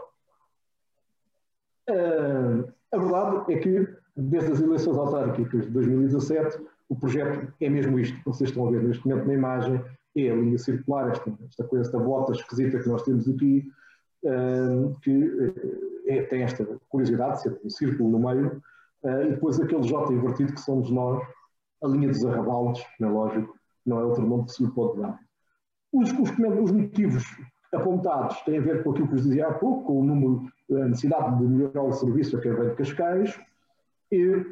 Uh, a verdade é que desde as eleições autárquicas de 2017, o projeto é mesmo isto que vocês estão a ver neste momento na imagem, é a linha circular, esta, esta coisa, esta bota esquisita que nós temos aqui, uh, que é, tem esta curiosidade de ser um círculo no meio, uh, e depois aquele J invertido que somos nós, a linha dos arrabaldes, não é lógico, não é outro nome que se lhe pode dar. Os, os, os motivos apontados têm a ver com aquilo que vos dizia há pouco, com o número, a necessidade de melhorar o serviço a quem vem de Cascais, e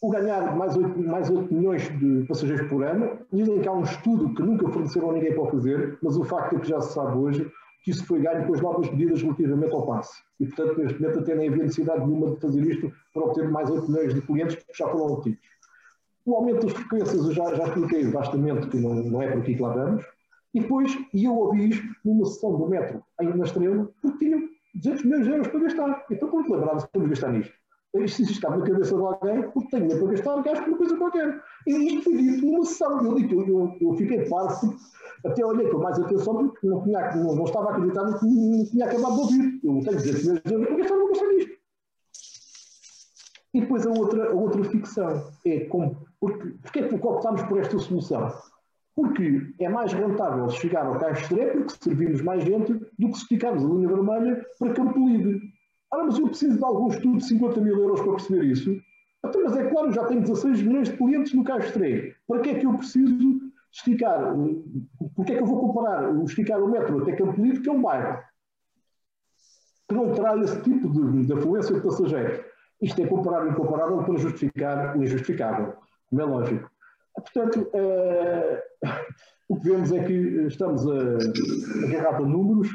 o ganhar mais 8, mais 8 milhões de passageiros por ano, dizem que há um estudo que nunca forneceram a ninguém para fazer, mas o facto é que já se sabe hoje que isso foi ganho com as novas medidas relativamente ao passe. E, portanto, neste momento até nem havia necessidade nenhuma de fazer isto para obter mais 8 milhões de clientes que já foram obtidos. O aumento das frequências, eu já, já expliquei vastamente que não, não é por aqui que lá vamos. E depois, e eu ouvi isto numa sessão do metro, aí na Estrela, porque tinham 200 milhões de euros para gastar. Então, como lembrava-se de gastar nisto? Isto estava na cabeça de alguém, porque tenho para gastar, gasto uma coisa qualquer. E isto foi dito numa sessão. Eu, digo, eu, eu fiquei parvo, até olhei com mais atenção, porque não, tinha, não, não estava a acreditar no que não tinha acabado de ouvir. Eu tenho 200 milhões de euros para gastar, não gastar nisto. E depois a outra, a outra ficção é como, porque, porque é que optámos por esta solução? Porque é mais rentável chegar ao Caixa Extré, porque servimos mais gente, do que se esticarmos a linha vermelha para Campo Livre. Ah, mas eu preciso de algum estudo de 50 mil euros para perceber isso. Então, mas é claro, já tenho 16 milhões de clientes no Extremo. Para que é que eu preciso esticar? Porque é que eu vou comparar esticar o metro até Campo Livre, que é um bairro, que não terá esse tipo de, de afluência de passageiros? Isto é comparar o incomparável para justificar o injustificável, como é lógico. Portanto, uh, o que vemos é que estamos a, agarrar a números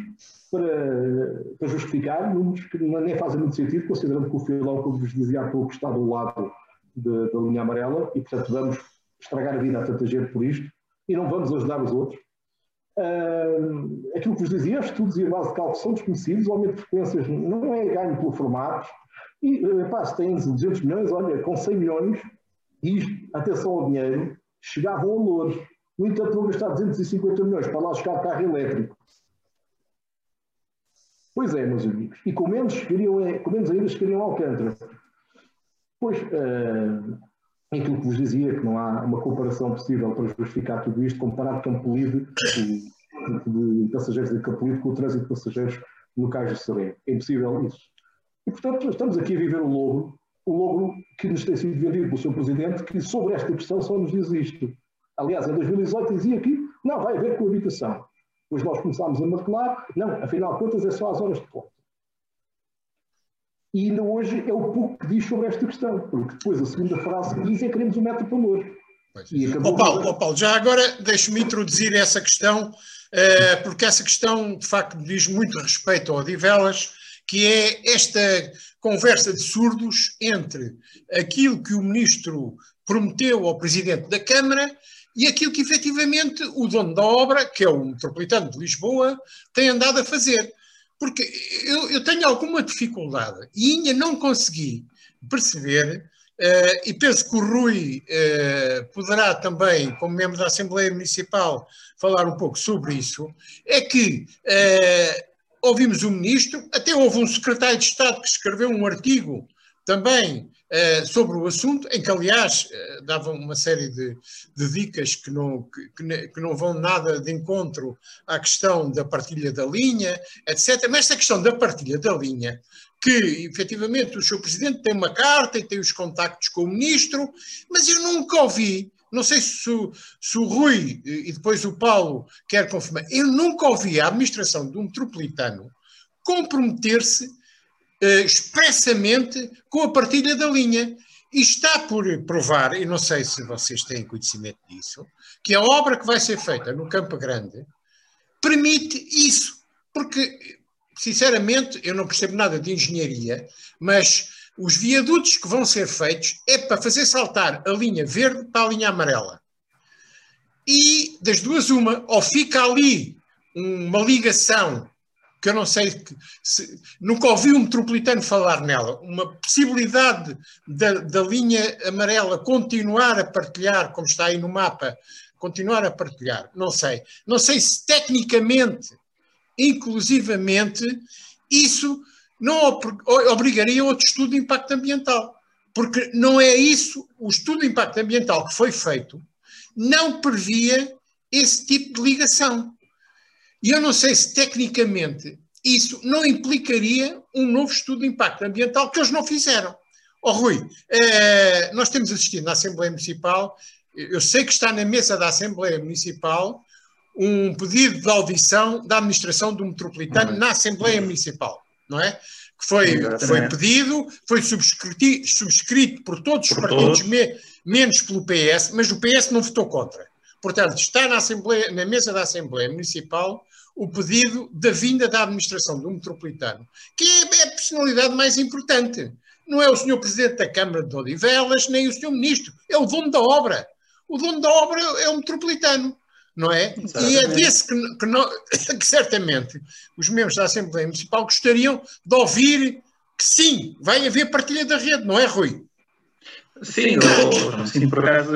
para, para, justificar números que nem fazem muito sentido, considerando que o filão, como vos dizia há pouco, está do lado de, da linha amarela e, portanto, vamos estragar a vida a tanta gente por isto e não vamos ajudar os outros. Uh, aquilo que vos dizia, os estudos e a base de cálculo são desconhecidos, o aumento de frequências não é ganho pelo formato, e uh, pá, se têm 200 milhões, olha, com 100 milhões, isto, atenção ao dinheiro, chegavam a louros. No entanto, vão gastar 250 milhões para lá chegar carro elétrico. Pois é, meus amigos. E com menos, queriam, é, com menos ainda ao Alcântara. Pois, uh, aquilo que vos dizia, que não há uma comparação possível para justificar tudo isto, comparar Campolide, de passageiros de Campolide com o trânsito de passageiros no Cais de Serém. É impossível isso. E, portanto, estamos aqui a viver o logo, o logo que nos tem sido vendido pelo Sr. Presidente, que sobre esta questão só nos diz isto. Aliás, em 2018 dizia que não, vai haver coabitação. Depois nós começámos a martelar, não, afinal de contas é só às horas de ponta. E ainda hoje é o pouco que diz sobre esta questão, porque depois a segunda frase que diz é queremos um metro para longe. Ó Paulo, oh Paulo, já agora deixe-me introduzir essa questão, eh, porque essa questão de facto diz muito respeito ao Odivelas, que é esta conversa de surdos entre aquilo que o ministro prometeu ao presidente da Câmara e aquilo que efetivamente o dono da obra, que é o metropolitano de Lisboa, tem andado a fazer. Porque eu, eu tenho alguma dificuldade e ainda não consegui perceber, uh, e penso que o Rui uh, poderá também, como membro da Assembleia Municipal, falar um pouco sobre isso, é que uh, ouvimos o ministro, até houve um secretário de Estado que escreveu um artigo também uh, sobre o assunto, em que, aliás, uh, davam uma série de, de dicas que não, que, que, não vão nada de encontro à questão da partilha da linha, etc. Mas esta questão da partilha da linha, que efetivamente o Sr. Presidente tem uma carta e tem os contactos com o Ministro, mas eu nunca ouvi. Não sei se se o Rui e depois o Paulo quer confirmar. Eu nunca ouvi a administração de um metropolitano comprometer-se expressamente com a partilha da linha. E está por provar, e não sei se vocês têm conhecimento disso, que a obra que vai ser feita no Campo Grande permite isso. Porque, sinceramente, eu não percebo nada de engenharia, mas os viadutos que vão ser feitos é para fazer saltar a linha verde para a linha amarela. E das duas, uma, ou fica ali uma ligação que eu não sei, se, nunca ouvi um metropolitano falar nela, uma possibilidade da, da linha amarela continuar a partilhar, como está aí no mapa, continuar a partilhar, não sei. Não sei se tecnicamente, inclusivamente, isso não obrigaria outro estudo de impacto ambiental. Porque não é isso, o estudo de impacto ambiental que foi feito não previa esse tipo de ligação. E eu não sei se tecnicamente isso não implicaria um novo estudo de impacto ambiental que eles não fizeram. Oh, Rui, eh, nós temos assistido na Assembleia Municipal, eu sei que está na mesa da Assembleia Municipal um pedido de audição da administração do metropolitano na Assembleia Municipal, não é? Que foi, foi pedido, foi subscrito, subscrito por todos os por partidos, todos. Me, menos pelo PS, mas o PS não votou contra. Portanto, está na, Assembleia, na mesa da Assembleia Municipal o pedido da vinda da administração do metropolitano, que é a personalidade mais importante. Não é o senhor presidente da Câmara de Odivelas, nem o senhor ministro, é o dono da obra. O dono da obra é o metropolitano, não é? Exatamente. E é desse que, que, não, que certamente os membros da Assembleia Municipal gostariam de ouvir que sim, vai haver partilha da rede, não é, Rui? Sim, eu, sim por acaso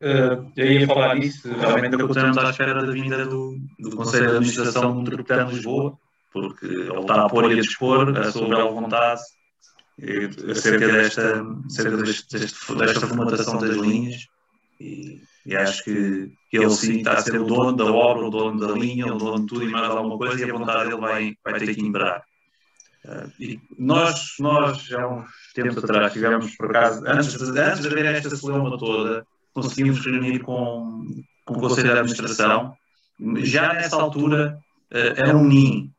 Uh, eu ia falar disso, realmente continuamos à espera da vinda do, do Conselho de Administração do Metropolitano de Lisboa, porque ele está a pôr e a dispor a sua bela vontade acerca desta, acerca deste, deste, desta formatação das linhas e, e acho que, ele sim está a ser o dono da obra, o dono da linha, o dono de tudo e mais alguma coisa e a vontade dele vai, vai ter que imperar. Uh, e nós, nós, há uns tempos atrás, tivemos, por acaso, antes de, antes de haver esta celeuma toda, conseguimos reunir com, com o Conselho de Administração. Já nessa altura uh, era um NIM.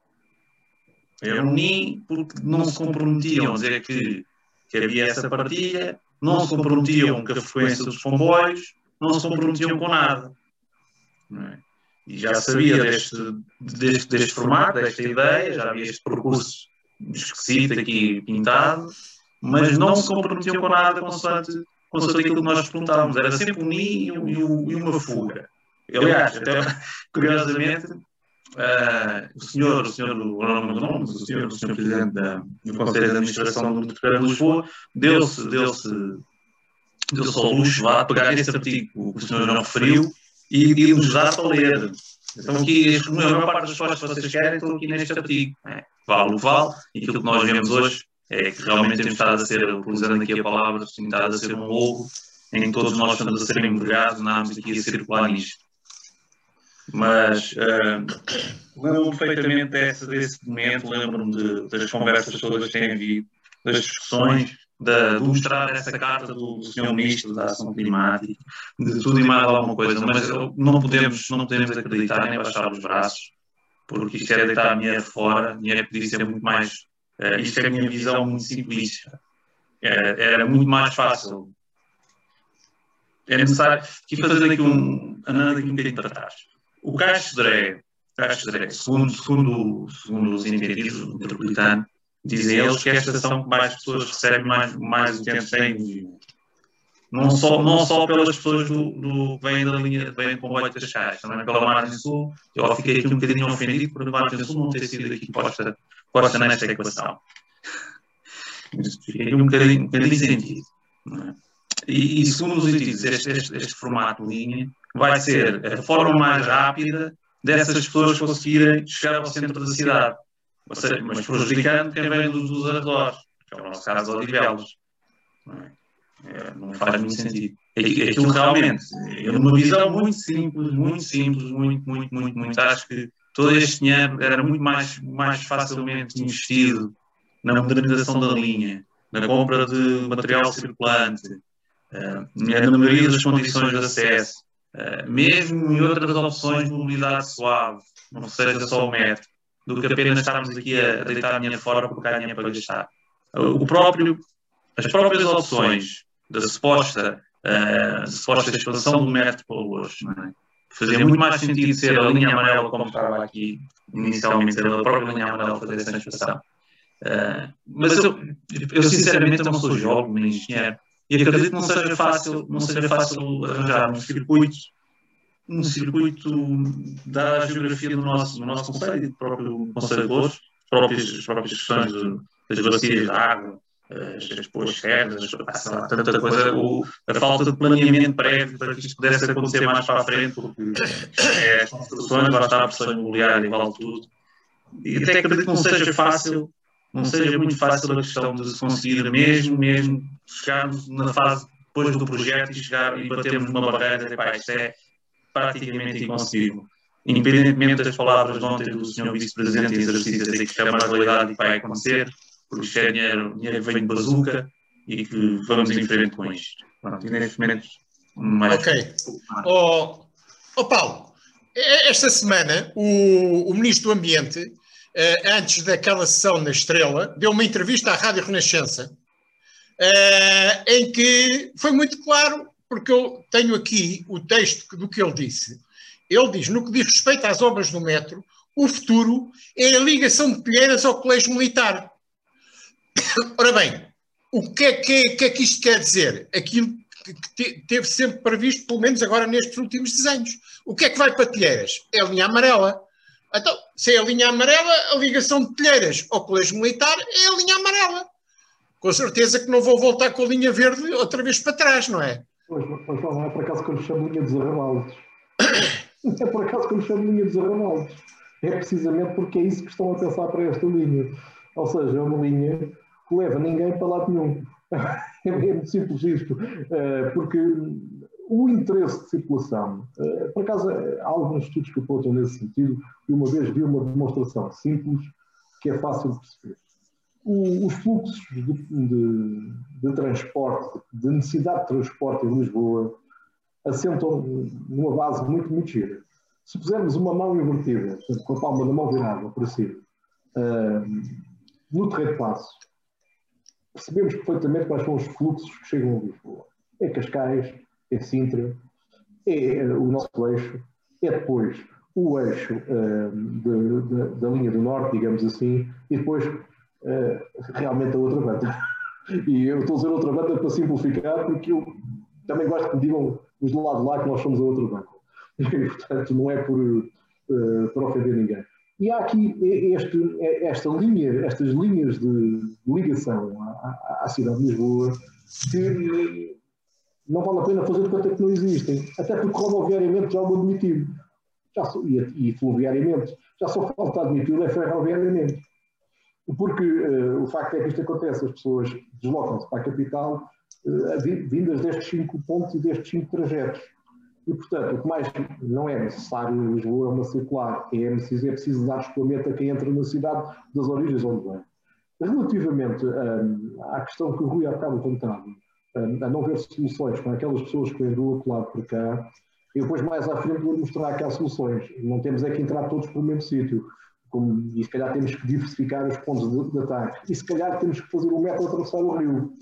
Era um NIM porque não se comprometiam a dizer que, que havia essa partilha, não se comprometiam com a frequência dos comboios, não se comprometiam com nada. É? E já sabia deste, deste, deste formato, desta ideia, já havia este percurso esquisito aqui pintado, mas não se comprometiam com nada consoante consoante aquilo que nós perguntávamos. Era sempre um ninho e, uma fuga. Aliás, até, curiosamente, uh, o senhor, o senhor, o, o senhor, o senhor presidente da, do Conselho de Administração do Departamento de Lisboa deu-se deu deu-se ao luxo de pegar esse artigo que o senhor não referiu e, e nos dar para ler. Então aqui, a maior parte das respostas que vocês querem estão aqui neste artigo. É, vale o vale, e aquilo que nós vemos hoje é que realmente temos estado a ser, utilizando aqui a palavra, temos estado a ser um lobo em que todos nós estamos a ser embriagados, andámos aqui a circular nisto. Mas uh, lembro-me perfeitamente desse, desse momento, lembro-me de, das conversas todas que têm havido, das discussões, de, de mostrar essa carta do, do Sr. Ministro da Ação Climática, de tudo e mais alguma coisa, mas não podemos, não podemos acreditar nem baixar os braços, porque isto é deitar dinheiro fora, dinheiro podia ser muito mais. Uh, isto é a minha visão muito simplista. Era, era muito mais fácil. É necessário. Aqui fazendo aqui um. andando aqui um bocadinho para trás. O Caixo Dré, Caixo Dré segundo, segundo, segundo os entendidos do metropolitano, dizem eles que é a estação que mais pessoas recebem mais, mais utentes têm movimento. Não só, não só pelas pessoas do, do, que vêm da linha, vêm do comboio das Chais, também pela margem sul. Eu fiquei aqui um bocadinho ofendido por a margem sul não ter sido aqui posta, posta nesta equação. Fiquei um bocadinho, um bocadinho sentido. É? E, e, segundo os entendidos, este, este, este formato de linha vai ser a forma mais rápida dessas pessoas conseguirem chegar ao centro da cidade ou seja, mas prejudicando quem vem dos, dos arredores, que é o nosso caso Odivelas. Não, é? É, não faz muito sentido. Aquilo realmente, é uma visão muito simples, muito simples, muito, muito, muito, muito. Acho que todo este dinheiro era muito mais, mais facilmente investido na modernização da linha, na compra de material circulante, uh, na maioria das condições de acesso, uh, mesmo em outras opções de mobilidade suave, não seja só o metro do que apenas estarmos aqui a deitar dinheiro fora porque há dinheiro para gastar. O próprio, as próprias opções da suposta, uh, suposta expansão do metro para hoje, é? Fazia muito mais sentido ser a linha amarela, como estava aqui inicialmente, ser a própria linha amarela fazer essa expansão. Uh, mas eu, eu, sinceramente não sou jovem nem engenheiro e acredito que não seja fácil, não seja fácil arranjar um circuito um circuito da geografia do nosso, do nosso Conselho e do próprio Conselho de Louros, as próprias, as próprias questões das bacias de água, as, as boas serras, tanta coisa, o, a falta de planeamento prévio para que isto pudesse acontecer mais para a frente, porque é, as construções, lá está a pressão imobiliária vale tudo. E até acredito que não seja fácil, não seja muito fácil a questão de se conseguir mesmo, mesmo chegarmos na fase depois do projeto e chegar e batermos numa barreira e pá, isto é praticamente inconcebível. Independentemente das palavras de ontem do Sr. Vice-Presidente em exercício, dizer que é uma realidade e vai acontecer, porque isto é dinheiro, dinheiro vem de bazuca e que vamos em frente com isto. Pronto, e neste momento, mais. Ok. Oh, oh Paulo, esta semana o, o Ministro do Ambiente, eh, antes daquela sessão na Estrela, deu uma entrevista à Rádio Renascença, eh, em que foi muito claro porque eu tenho aqui o texto do que ele disse. Ele diz: no que diz respeito às obras do metro, o futuro é a ligação de Pilheiras ao Colégio Militar. Ora bem, o que é que, que, é que isto quer dizer? Aquilo que teve sempre previsto, pelo menos agora nestes últimos desenhos. O que é que vai para Telheiras? É a linha amarela. Então, se é a linha amarela, a ligação de Telheiras ao Colégio Militar é a linha amarela. Com certeza que não vou voltar com a linha verde outra vez para trás, não é? Pois, pois não é por acaso que eu lhe chamo linha dos arramaldos. Não é por acaso que eu chamo linha dos arramaldos. É precisamente porque é isso que estão a pensar para esta linha. Ou seja, é uma linha que leva ninguém para lado nenhum. É muito simples isto. Eh, porque o interesse de circulação, eh, por acaso há alguns estudos que apontam nesse sentido, e uma vez vi uma demonstração simples que é fácil de perceber os fluxos de, de, de, transporte, de necessidade de transporte em Lisboa, assentam numa base muito, muito gira. Se pusermos uma mão invertida, com a palma da mão virada por cima, uh, no terreno de passo, percebemos perfeitamente quais são os fluxos que chegam a Lisboa. É Cascais, é Sintra, é o nosso eixo, é depois o eixo uh, de, de, da linha do norte, digamos assim, e depois uh, realmente a outra banda. E eu estou a dizer outra banda para simplificar, porque eu também gosto que me digam os do lado lá que nós somos a outro banco. E, portanto, não é por, uh, por ofender ninguém. E há aqui este, esta linha, estas linhas de ligação à, à, cidade de Lisboa que não vale a pena fazer de conta que não existem, até porque rodoviariamente já o admitido, já e, e fluviariamente, já só falta admitir é ferroviariamente. Porque uh, o facto é que isto acontece, as pessoas deslocam-se para a capital uh, vindas destes cinco pontos e destes cinco trajetos. E, portanto, o que mais não é necessário em Lisboa é uma circular, é preciso, é preciso dar escoamento a quem entra na cidade das origens onde vem. Relativamente um, à questão que o Rui há bocado levantava, um, a não ver soluções para aquelas pessoas que vêm do outro lado para cá, eu depois mais à frente vou mostrar que há soluções. Não temos é que entrar todos para o mesmo sítio. Como, e se calhar temos que diversificar os pontos de, de ataque. E se calhar temos que fazer o metro atravessar o rio.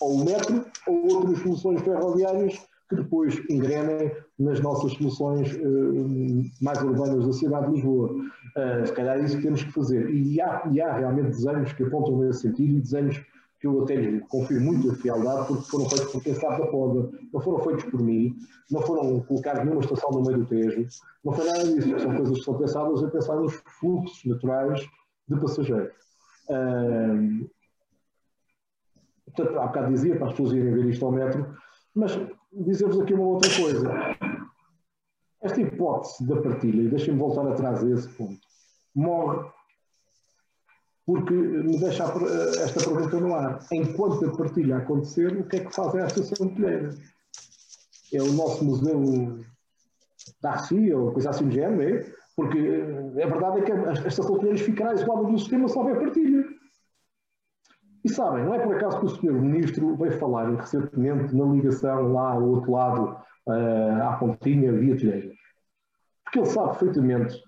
Ou o metro, ou outras soluções ferroviárias que depois engrenem nas nossas soluções uh, mais urbanas da cidade de Lisboa. Uh, se calhar é isso que temos que fazer. E há, e há realmente desenhos que apontam nesse sentido e desenhos que eu até confio muito a fialdade porque foram feitos por quem sabe da poda, não foram feitos por mim, não foram colocados numa estação no meio do Tejo, não foi nada disso. São coisas que são pensadas a pensar nos fluxos naturais de passageiros. Uh, portanto, há bocado dizia para as pessoas irem ver isto ao metro, mas dizer-vos aqui uma outra coisa. Esta hipótese da partilha, e deixem-me voltar atrás a esse ponto, morre porque me deixa esta pergunta no ar. Enquanto a partilha acontecer, o que é que faz a Associação de Telheiras? É o nosso museu da Arcia ou coisa assim do género, é? Porque a verdade é que a Estação de Telheiras ficará isolada do sistema se houver partilha. E sabem, não é por acaso que o Sr. Ministro veio falar recentemente na ligação lá ao outro lado, uh, à Pontinha, via Telheiras. Porque ele sabe perfeitamente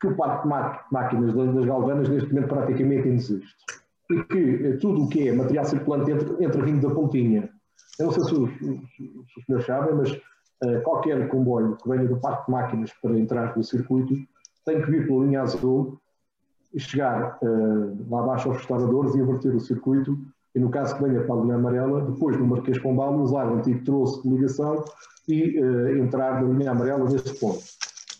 que o parque de máquinas das galvanas neste momento praticamente não existe. E que eh, tudo o que é material circulante entra, entra vindo da Pontinha. Eu não sei se os, os, os senhores sabem, mas uh, qualquer comboio que venha do parque de máquinas para entrar no circuito tem que vir pela linha azul chegar uh, lá abaixo aos restauradores e inverter o circuito e no caso que venha para a linha amarela, depois no Marquês Pombal usar o antigo troço de ligação e uh, entrar na linha amarela nesse ponto.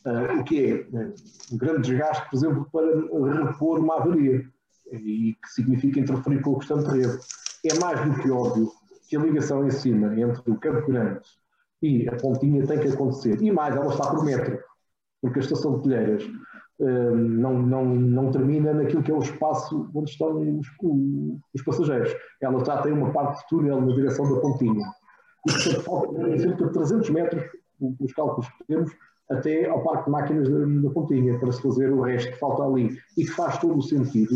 Uh, o que é um grande desgaste, por exemplo, para repor uma avaria e que significa interferir com o de rede. É mais do que óbvio que a ligação em cima entre o Campo Grande e a Pontinha tem que acontecer. E mais, ela está por metro, porque a estação de Telheiras não, não, não termina naquilo que é o espaço onde estão os, os passageiros. Ela já tem uma parte de túnel na direção da pontinha. E, portanto, falta cerca de 300 metros, os cálculos que temos, até ao parque de máquinas da, da pontinha, para se fazer o resto que falta ali. E que faz todo o sentido,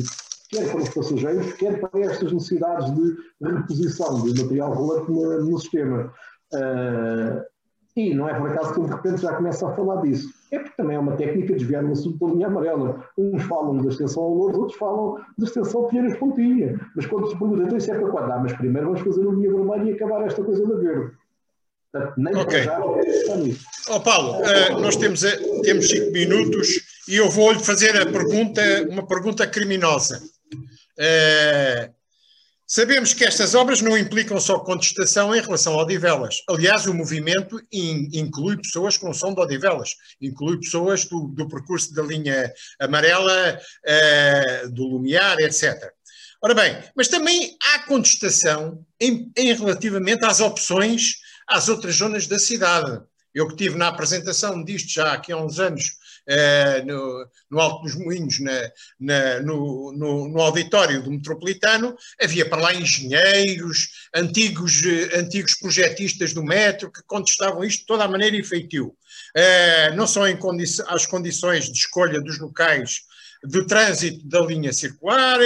quer para os passageiros, quer para estas necessidades de reposição de material rolante no, no sistema. Uh, e não é por acaso que de repente já começa a falar disso. É porque também é uma técnica de desviar o assunto pela linha amarela. Uns falam da extensão ao Lourdes, outros falam da extensão Pinheiros Pontinha. Mas quando se pergunta, então isso é para quando? Ah, mas primeiro vamos fazer a linha vermelha e acabar esta coisa da verde. Portanto, nem okay. já está nisso. Oh, Paulo, uh, nós temos, uh, temos cinco minutos e eu vou-lhe fazer a pergunta, uma pergunta criminosa. Uh, Sabemos que estas obras não implicam só contestação em relação a Odivelas. Aliás, o movimento in, inclui pessoas não são de Odivelas, inclui pessoas do, do percurso da linha amarela, uh, do Lumiar, etc. Ora bem, mas também há contestação em, em relativamente às opções às outras zonas da cidade. Eu que estive na apresentação disto já aqui há uns anos uh, no, no, Alto dos Moinhos, na, na, no, no, no, auditório do Metropolitano, havia para lá engenheiros, antigos, uh, antigos projetistas do metro que contestavam isto de toda a maneira e feitio. Uh, não só em condi as condições de escolha dos locais do trânsito da linha circular,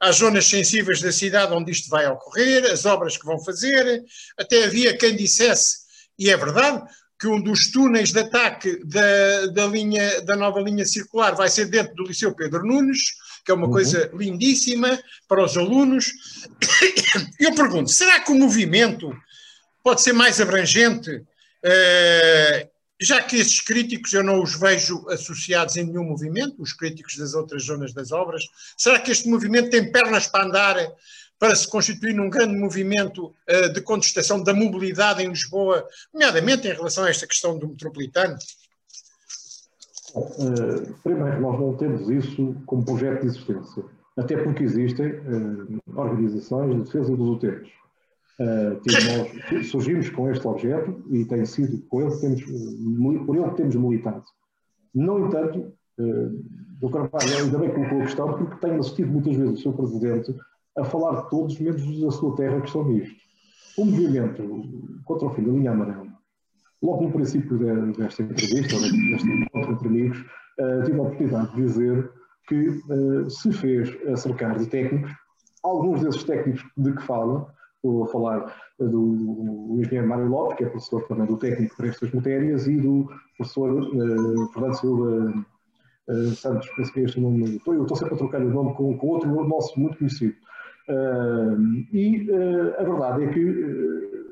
às zonas sensíveis da cidade onde isto vai ocorrer, as obras que vão fazer. Até havia quem dissesse, e é verdade, que um dos túneis de ataque da, da, linha, da nova linha circular vai ser dentro do Liceu Pedro Nunes, que é uma uhum. coisa lindíssima para os alunos. Eu pergunto, será que o movimento pode ser mais abrangente, uh, já que esses críticos eu não os vejo associados em nenhum movimento, os críticos das outras zonas das obras, será que este movimento tem pernas para andar para se constituir num grande movimento de contestação da mobilidade em Lisboa, nomeadamente em relação a esta questão do metropolitano? Uh, primeiro, nós não temos isso como projeto de existência, até porque existem uh, organizações de defesa dos utentes. Nós surgimos com este objeto e tem sido com ele que temos, por ele que temos militado. No entanto, do Carvalho ainda bem colocou a questão, porque tenho assistido muitas vezes o seu Presidente a falar de todos, menos da sua terra, que estão nisto. O movimento contra o fim da linha amarela Logo no princípio desta entrevista, deste encontro entre amigos, uh, tive a oportunidade de dizer que uh, se fez a cercar de técnicos, alguns desses técnicos de que fala, estou a falar do, engenheiro Mário Lopes, que é professor também do técnico para estas matérias, e do professor uh, Fernando Silva uh, Santos, penso que é este nome, estou, eu estou sempre a trocar o nome com, com outro nosso muito conhecido. E a verdade é que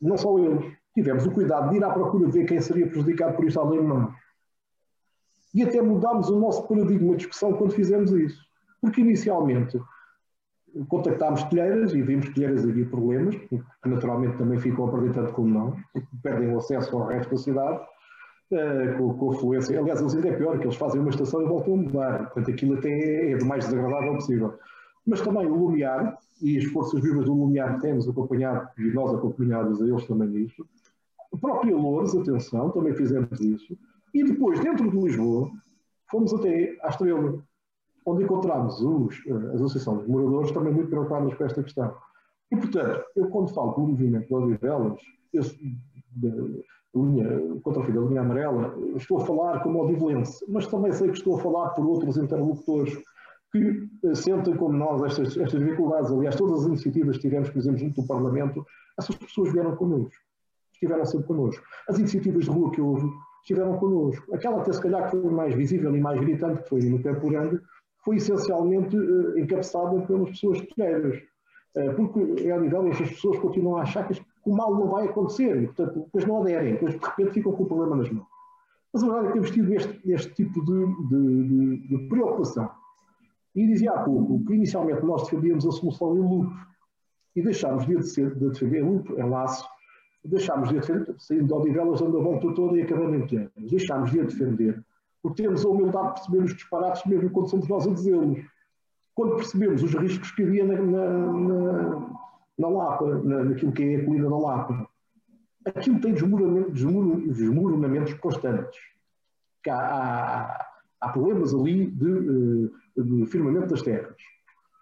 não só eles, tivemos o cuidado de ir à procura de ver quem seria prejudicado por isto além de nós. E até mudámos o nosso paradigma de discussão quando fizemos isso. Porque inicialmente contactámos telheiras e vimos que telheiras havia problemas, que naturalmente também ficam a perder tanto como não, porque perdem o acesso ao resto da cidade, uh, com, com fluência. Aliás, eles ainda é pior, que eles fazem uma estação e voltam a mudar. Portanto, aquilo até é, é do mais desagradável possível. Mas também o Lumiar, e as forças vivas do Lumiar têm-nos acompanhado, e nós acompanhados a eles também nisto, a própria Lourdes, atenção, também fizemos isso. E depois, dentro de Lisboa, fomos até à Estrela, onde encontramos os, eh, as associações de moradores também muito preocupadas com esta questão. E, portanto, eu quando falo do movimento de Odivelas, da linha, contra o fim da linha amarela, estou a falar como odivelense, mas também sei que estou a falar por outros interlocutores que eh, sentem como nós estas, estas dificuldades. Aliás, todas as iniciativas que tivemos, por exemplo, junto do Parlamento, essas pessoas vieram connosco estiveram sempre connosco. As iniciativas de rua que houve estiveram connosco. Aquela até se calhar que foi mais visível e mais gritante, que foi no Campo Grande, foi essencialmente uh, encabeçada pelas pessoas pequenas. Uh, porque, é nível, essas pessoas continuam a achar que o mal não vai acontecer e, portanto, depois não aderem, depois de repente ficam com o problema nas mãos. Mas a verdade é que temos tido este, este tipo de, de, de, de, preocupação. E dizia há pouco que inicialmente nós defendíamos a solução em loop e deixámos de, de defender loop, em laço, deixámos de defender, saindo de Odivelas, dando a volta toda e acabando em Tianas. Deixámos de a defender, porque temos a humildade de perceber os disparates, mesmo quando somos nós a dizê-los. Quando percebemos os riscos que havia na, na, na, Lapa, na, naquilo que é a colina da Lapa, aquilo tem desmoronamentos, desmoronamentos constantes. Há, há, há, problemas ali de, eh, de firmamento das terras.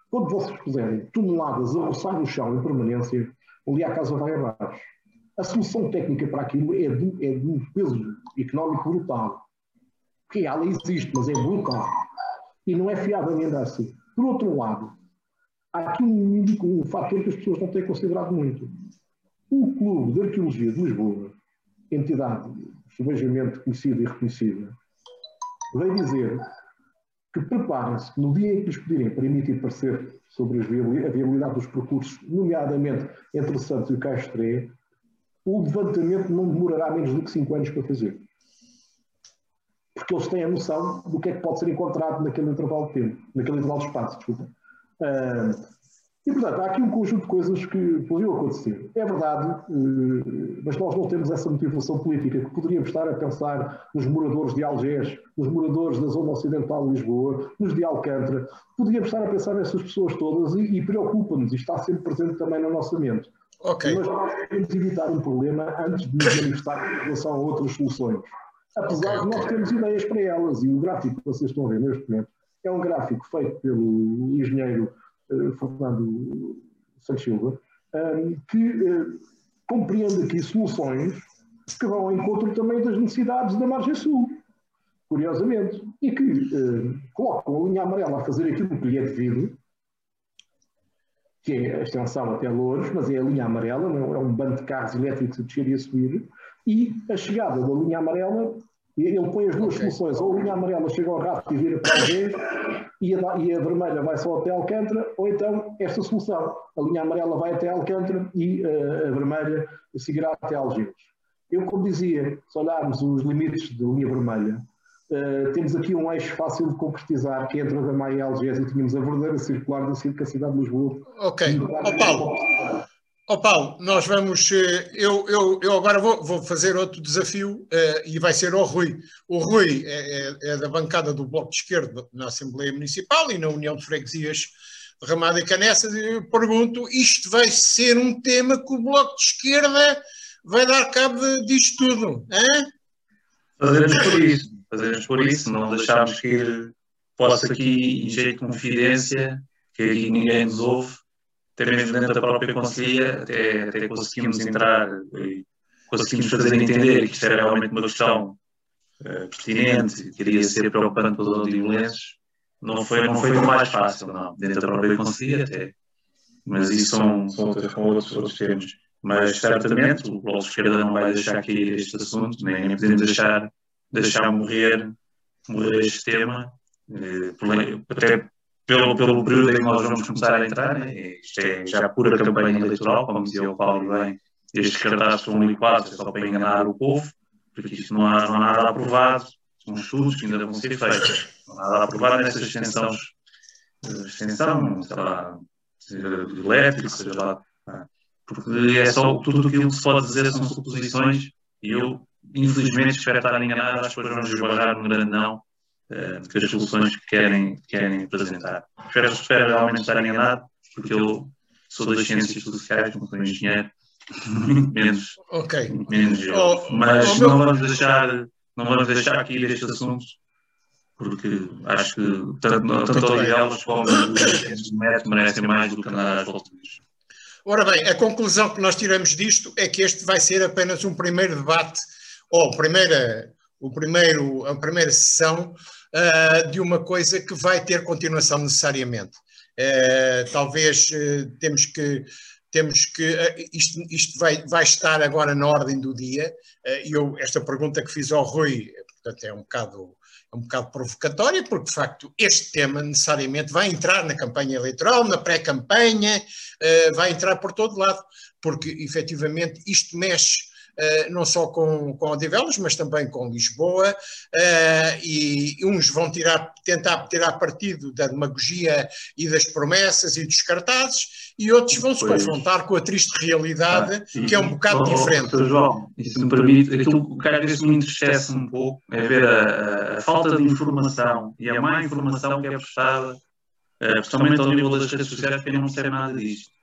Quando vocês puserem toneladas a roçar o chão em permanência, ali a casa vai abaixo. A solução técnica para aquilo é de, é de um peso económico brutal. Porque ela existe, mas é brutal. E não é fiável ainda assim. Por outro lado, há aqui um, um fator que as pessoas não têm considerado muito. O Clube de Arqueologia de Lisboa, entidade subejamente conhecida e reconhecida, veio dizer que preparem-se no dia em que lhes pedirem para emitir parecer sobre a viabilidade dos percursos, nomeadamente entre Santos e o Caixo o levantamento não demorará menos do que 5 anos para fazer. Porque eles têm a noção do que é que pode ser encontrado naquele intervalo de tempo, naquele intervalo de espaço, desculpa. Uh, e, portanto, há aqui um conjunto de coisas que poderiam acontecer. É verdade, uh, mas nós não temos essa motivação política que poderíamos estar a pensar nos moradores de Algés, nos moradores da zona ocidental de Lisboa, nos de Alcântara. Poderíamos estar a pensar nessas pessoas todas e, e preocupa-nos e está sempre presente também no nosso mente. Okay. Mas nós temos evitar um problema antes de nos manifestar em relação a outras soluções. Apesar okay, de nós termos ideias para elas, e o gráfico que vocês estão a ver neste momento é um gráfico feito pelo engenheiro Fernando Santos Silva, ehm, que uh, compreende aqui soluções que vão ao encontro também das necessidades da margem sul, curiosamente, e que colocam a linha amarela a fazer aquilo que lhe é devido, que é a extensão até Louros, mas é a linha amarela, não é um bando de carros elétricos a descer e a subir, e a chegada da linha amarela, ele põe as duas okay. soluções, ou a linha amarela chega ao rato e vira para a vez, e a, e a vermelha vai só até Alcântara, ou então esta solução, a linha amarela vai até Alcântara e uh, a vermelha seguirá até Algés. Eu, como dizia, se olharmos os limites da linha vermelha, Uh, temos aqui um eixo fácil de concretizar, que é entre a Maia e a e tínhamos a verdadeira circular da cidade de Lisboa. Ok. Oh, Paulo, oh, Paulo, nós vamos. Eh, eu, eu, eu agora vou, vou fazer outro desafio uh, e vai ser ao Rui. O Rui é, é, é, da bancada do Bloco de Esquerda na Assembleia Municipal e na União de Freguesias de Ramada e Canessas. E eu pergunto: isto vai ser um tema que o Bloco de Esquerda vai dar cabo disto tudo? Hein? Por isso fazermos por isso, não deixarmos que possa aqui, em jeito de confidência, que aqui ninguém nos ouve, até mesmo dentro da própria Conselhia, até, até conseguimos entrar e conseguimos fazer entender que isto era realmente uma questão uh, pertinente, que iria ser preocupante para os odiolenses, não foi, não foi o mais fácil, não, dentro da própria Conselhia até. Mas isso são, são, outros, são outros, outros. Mas certamente o Bloco de Esquerda não vai deixar cair este assunto, nem, nem podemos deixar deixar morrer, morrer este tema, eh, até pelo, pelo período em que nós vamos começar a entrar, né? isto é já pura campanha eleitoral, como dizia o Paulo bem, estes cartazes são liquados é só para enganar o povo, porque isto não há, não há nada aprovado, são estudos que ainda vão ser feitos, não há nada aprovado nessas extensões, eh, extensão, sei lá, elétrico, seja lá, porque é só tudo aquilo que se pode dizer são suposições e eu infelizmente, espero estar enganado, acho que vamos esbarrar no grande não que as soluções que querem, querem apresentar. Espero, espero realmente estar enganado, porque eu sou das ciências sociais, não sou engenheiro, menos, okay. menos oh, Mas oh, não, vamos deixar, não vamos deixar aqui este assunto, porque acho que tanto, tanto o Idealos como os ciências merecem mais do que andar às voltas Ora bem, a conclusão que nós tiramos disto é que este vai ser apenas um primeiro debate ou a primeira, o primeiro, a primeira sessão uh, de uma coisa que vai ter continuação necessariamente. Uh, talvez uh, temos que temos que isto, isto vai, vai estar agora na ordem do dia. Eu esta pergunta que fiz ao Rui, portanto é um bocado é um bocado provocatória, porque de facto este tema necessariamente vai entrar na campanha eleitoral, na pré-campanha, vai entrar por todo lado, porque efetivamente isto mexe não só com, com Odivelas, mas também com Lisboa, eh, e uns vão tirar, tentar tirar partido da demagogia e das promessas e dos cartazes, e outros vão se confrontar com a triste realidade, ah, que é um bocado oh, diferente. João, isso me permite, aquilo que às vezes me entristece um pouco é ver a, a, falta de informação e a má informação que é prestada, uh, principalmente ao nível das redes sociais, que não sei nada disto.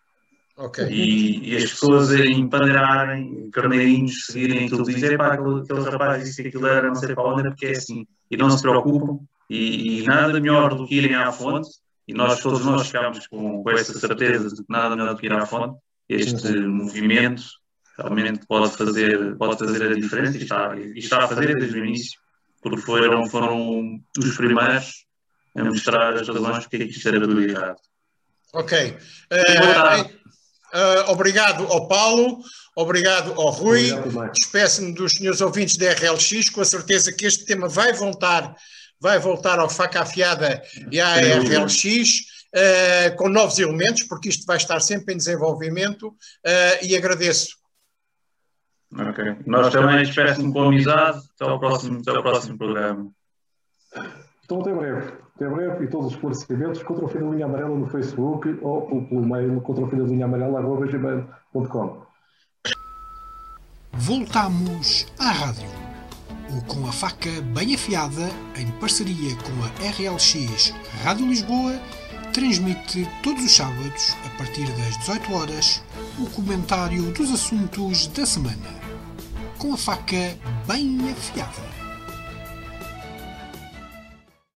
Okay. E, e, as pessoas a empadrearem, carneirinhos, seguirem aquilo, dizem, pá, aquele, aquele rapaz disse que aquilo era não sei para onde, porque é assim. E não se preocupam, e, e, nada melhor do que irem à fonte, e nós todos nós ficamos com, com essa certeza de que nada melhor do que ir à fonte, este movimento realmente pode fazer, pode fazer a diferença, e está, e está a fazer desde o início, porque foram, foram os primeiros a mostrar as razões porque é que isto era tudo errado. Ok. Uh, Uh, obrigado ao Paulo, obrigado ao Rui. Despeço-me dos senhores ouvintes da RLX, com a certeza que este tema vai voltar, vai voltar ao Faca Afiada e à RLX. Uh, com novos elementos, porque isto vai estar sempre em desenvolvimento uh, e agradeço. Ok. Nós também espécie com amizade. Até ao próximo, até ao próximo programa. Então, até breve. Até breve e todos os esclarecimentos contra o fim da linha amarela no Facebook ou pelo, pelo mail contra o fim da linha amarela.gmail.com. Voltamos à rádio. O Com a Faca Bem Afiada, em parceria com a RLX Rádio Lisboa, transmite todos os sábados, a partir das 18 horas, o comentário dos assuntos da semana. Com a faca bem afiada.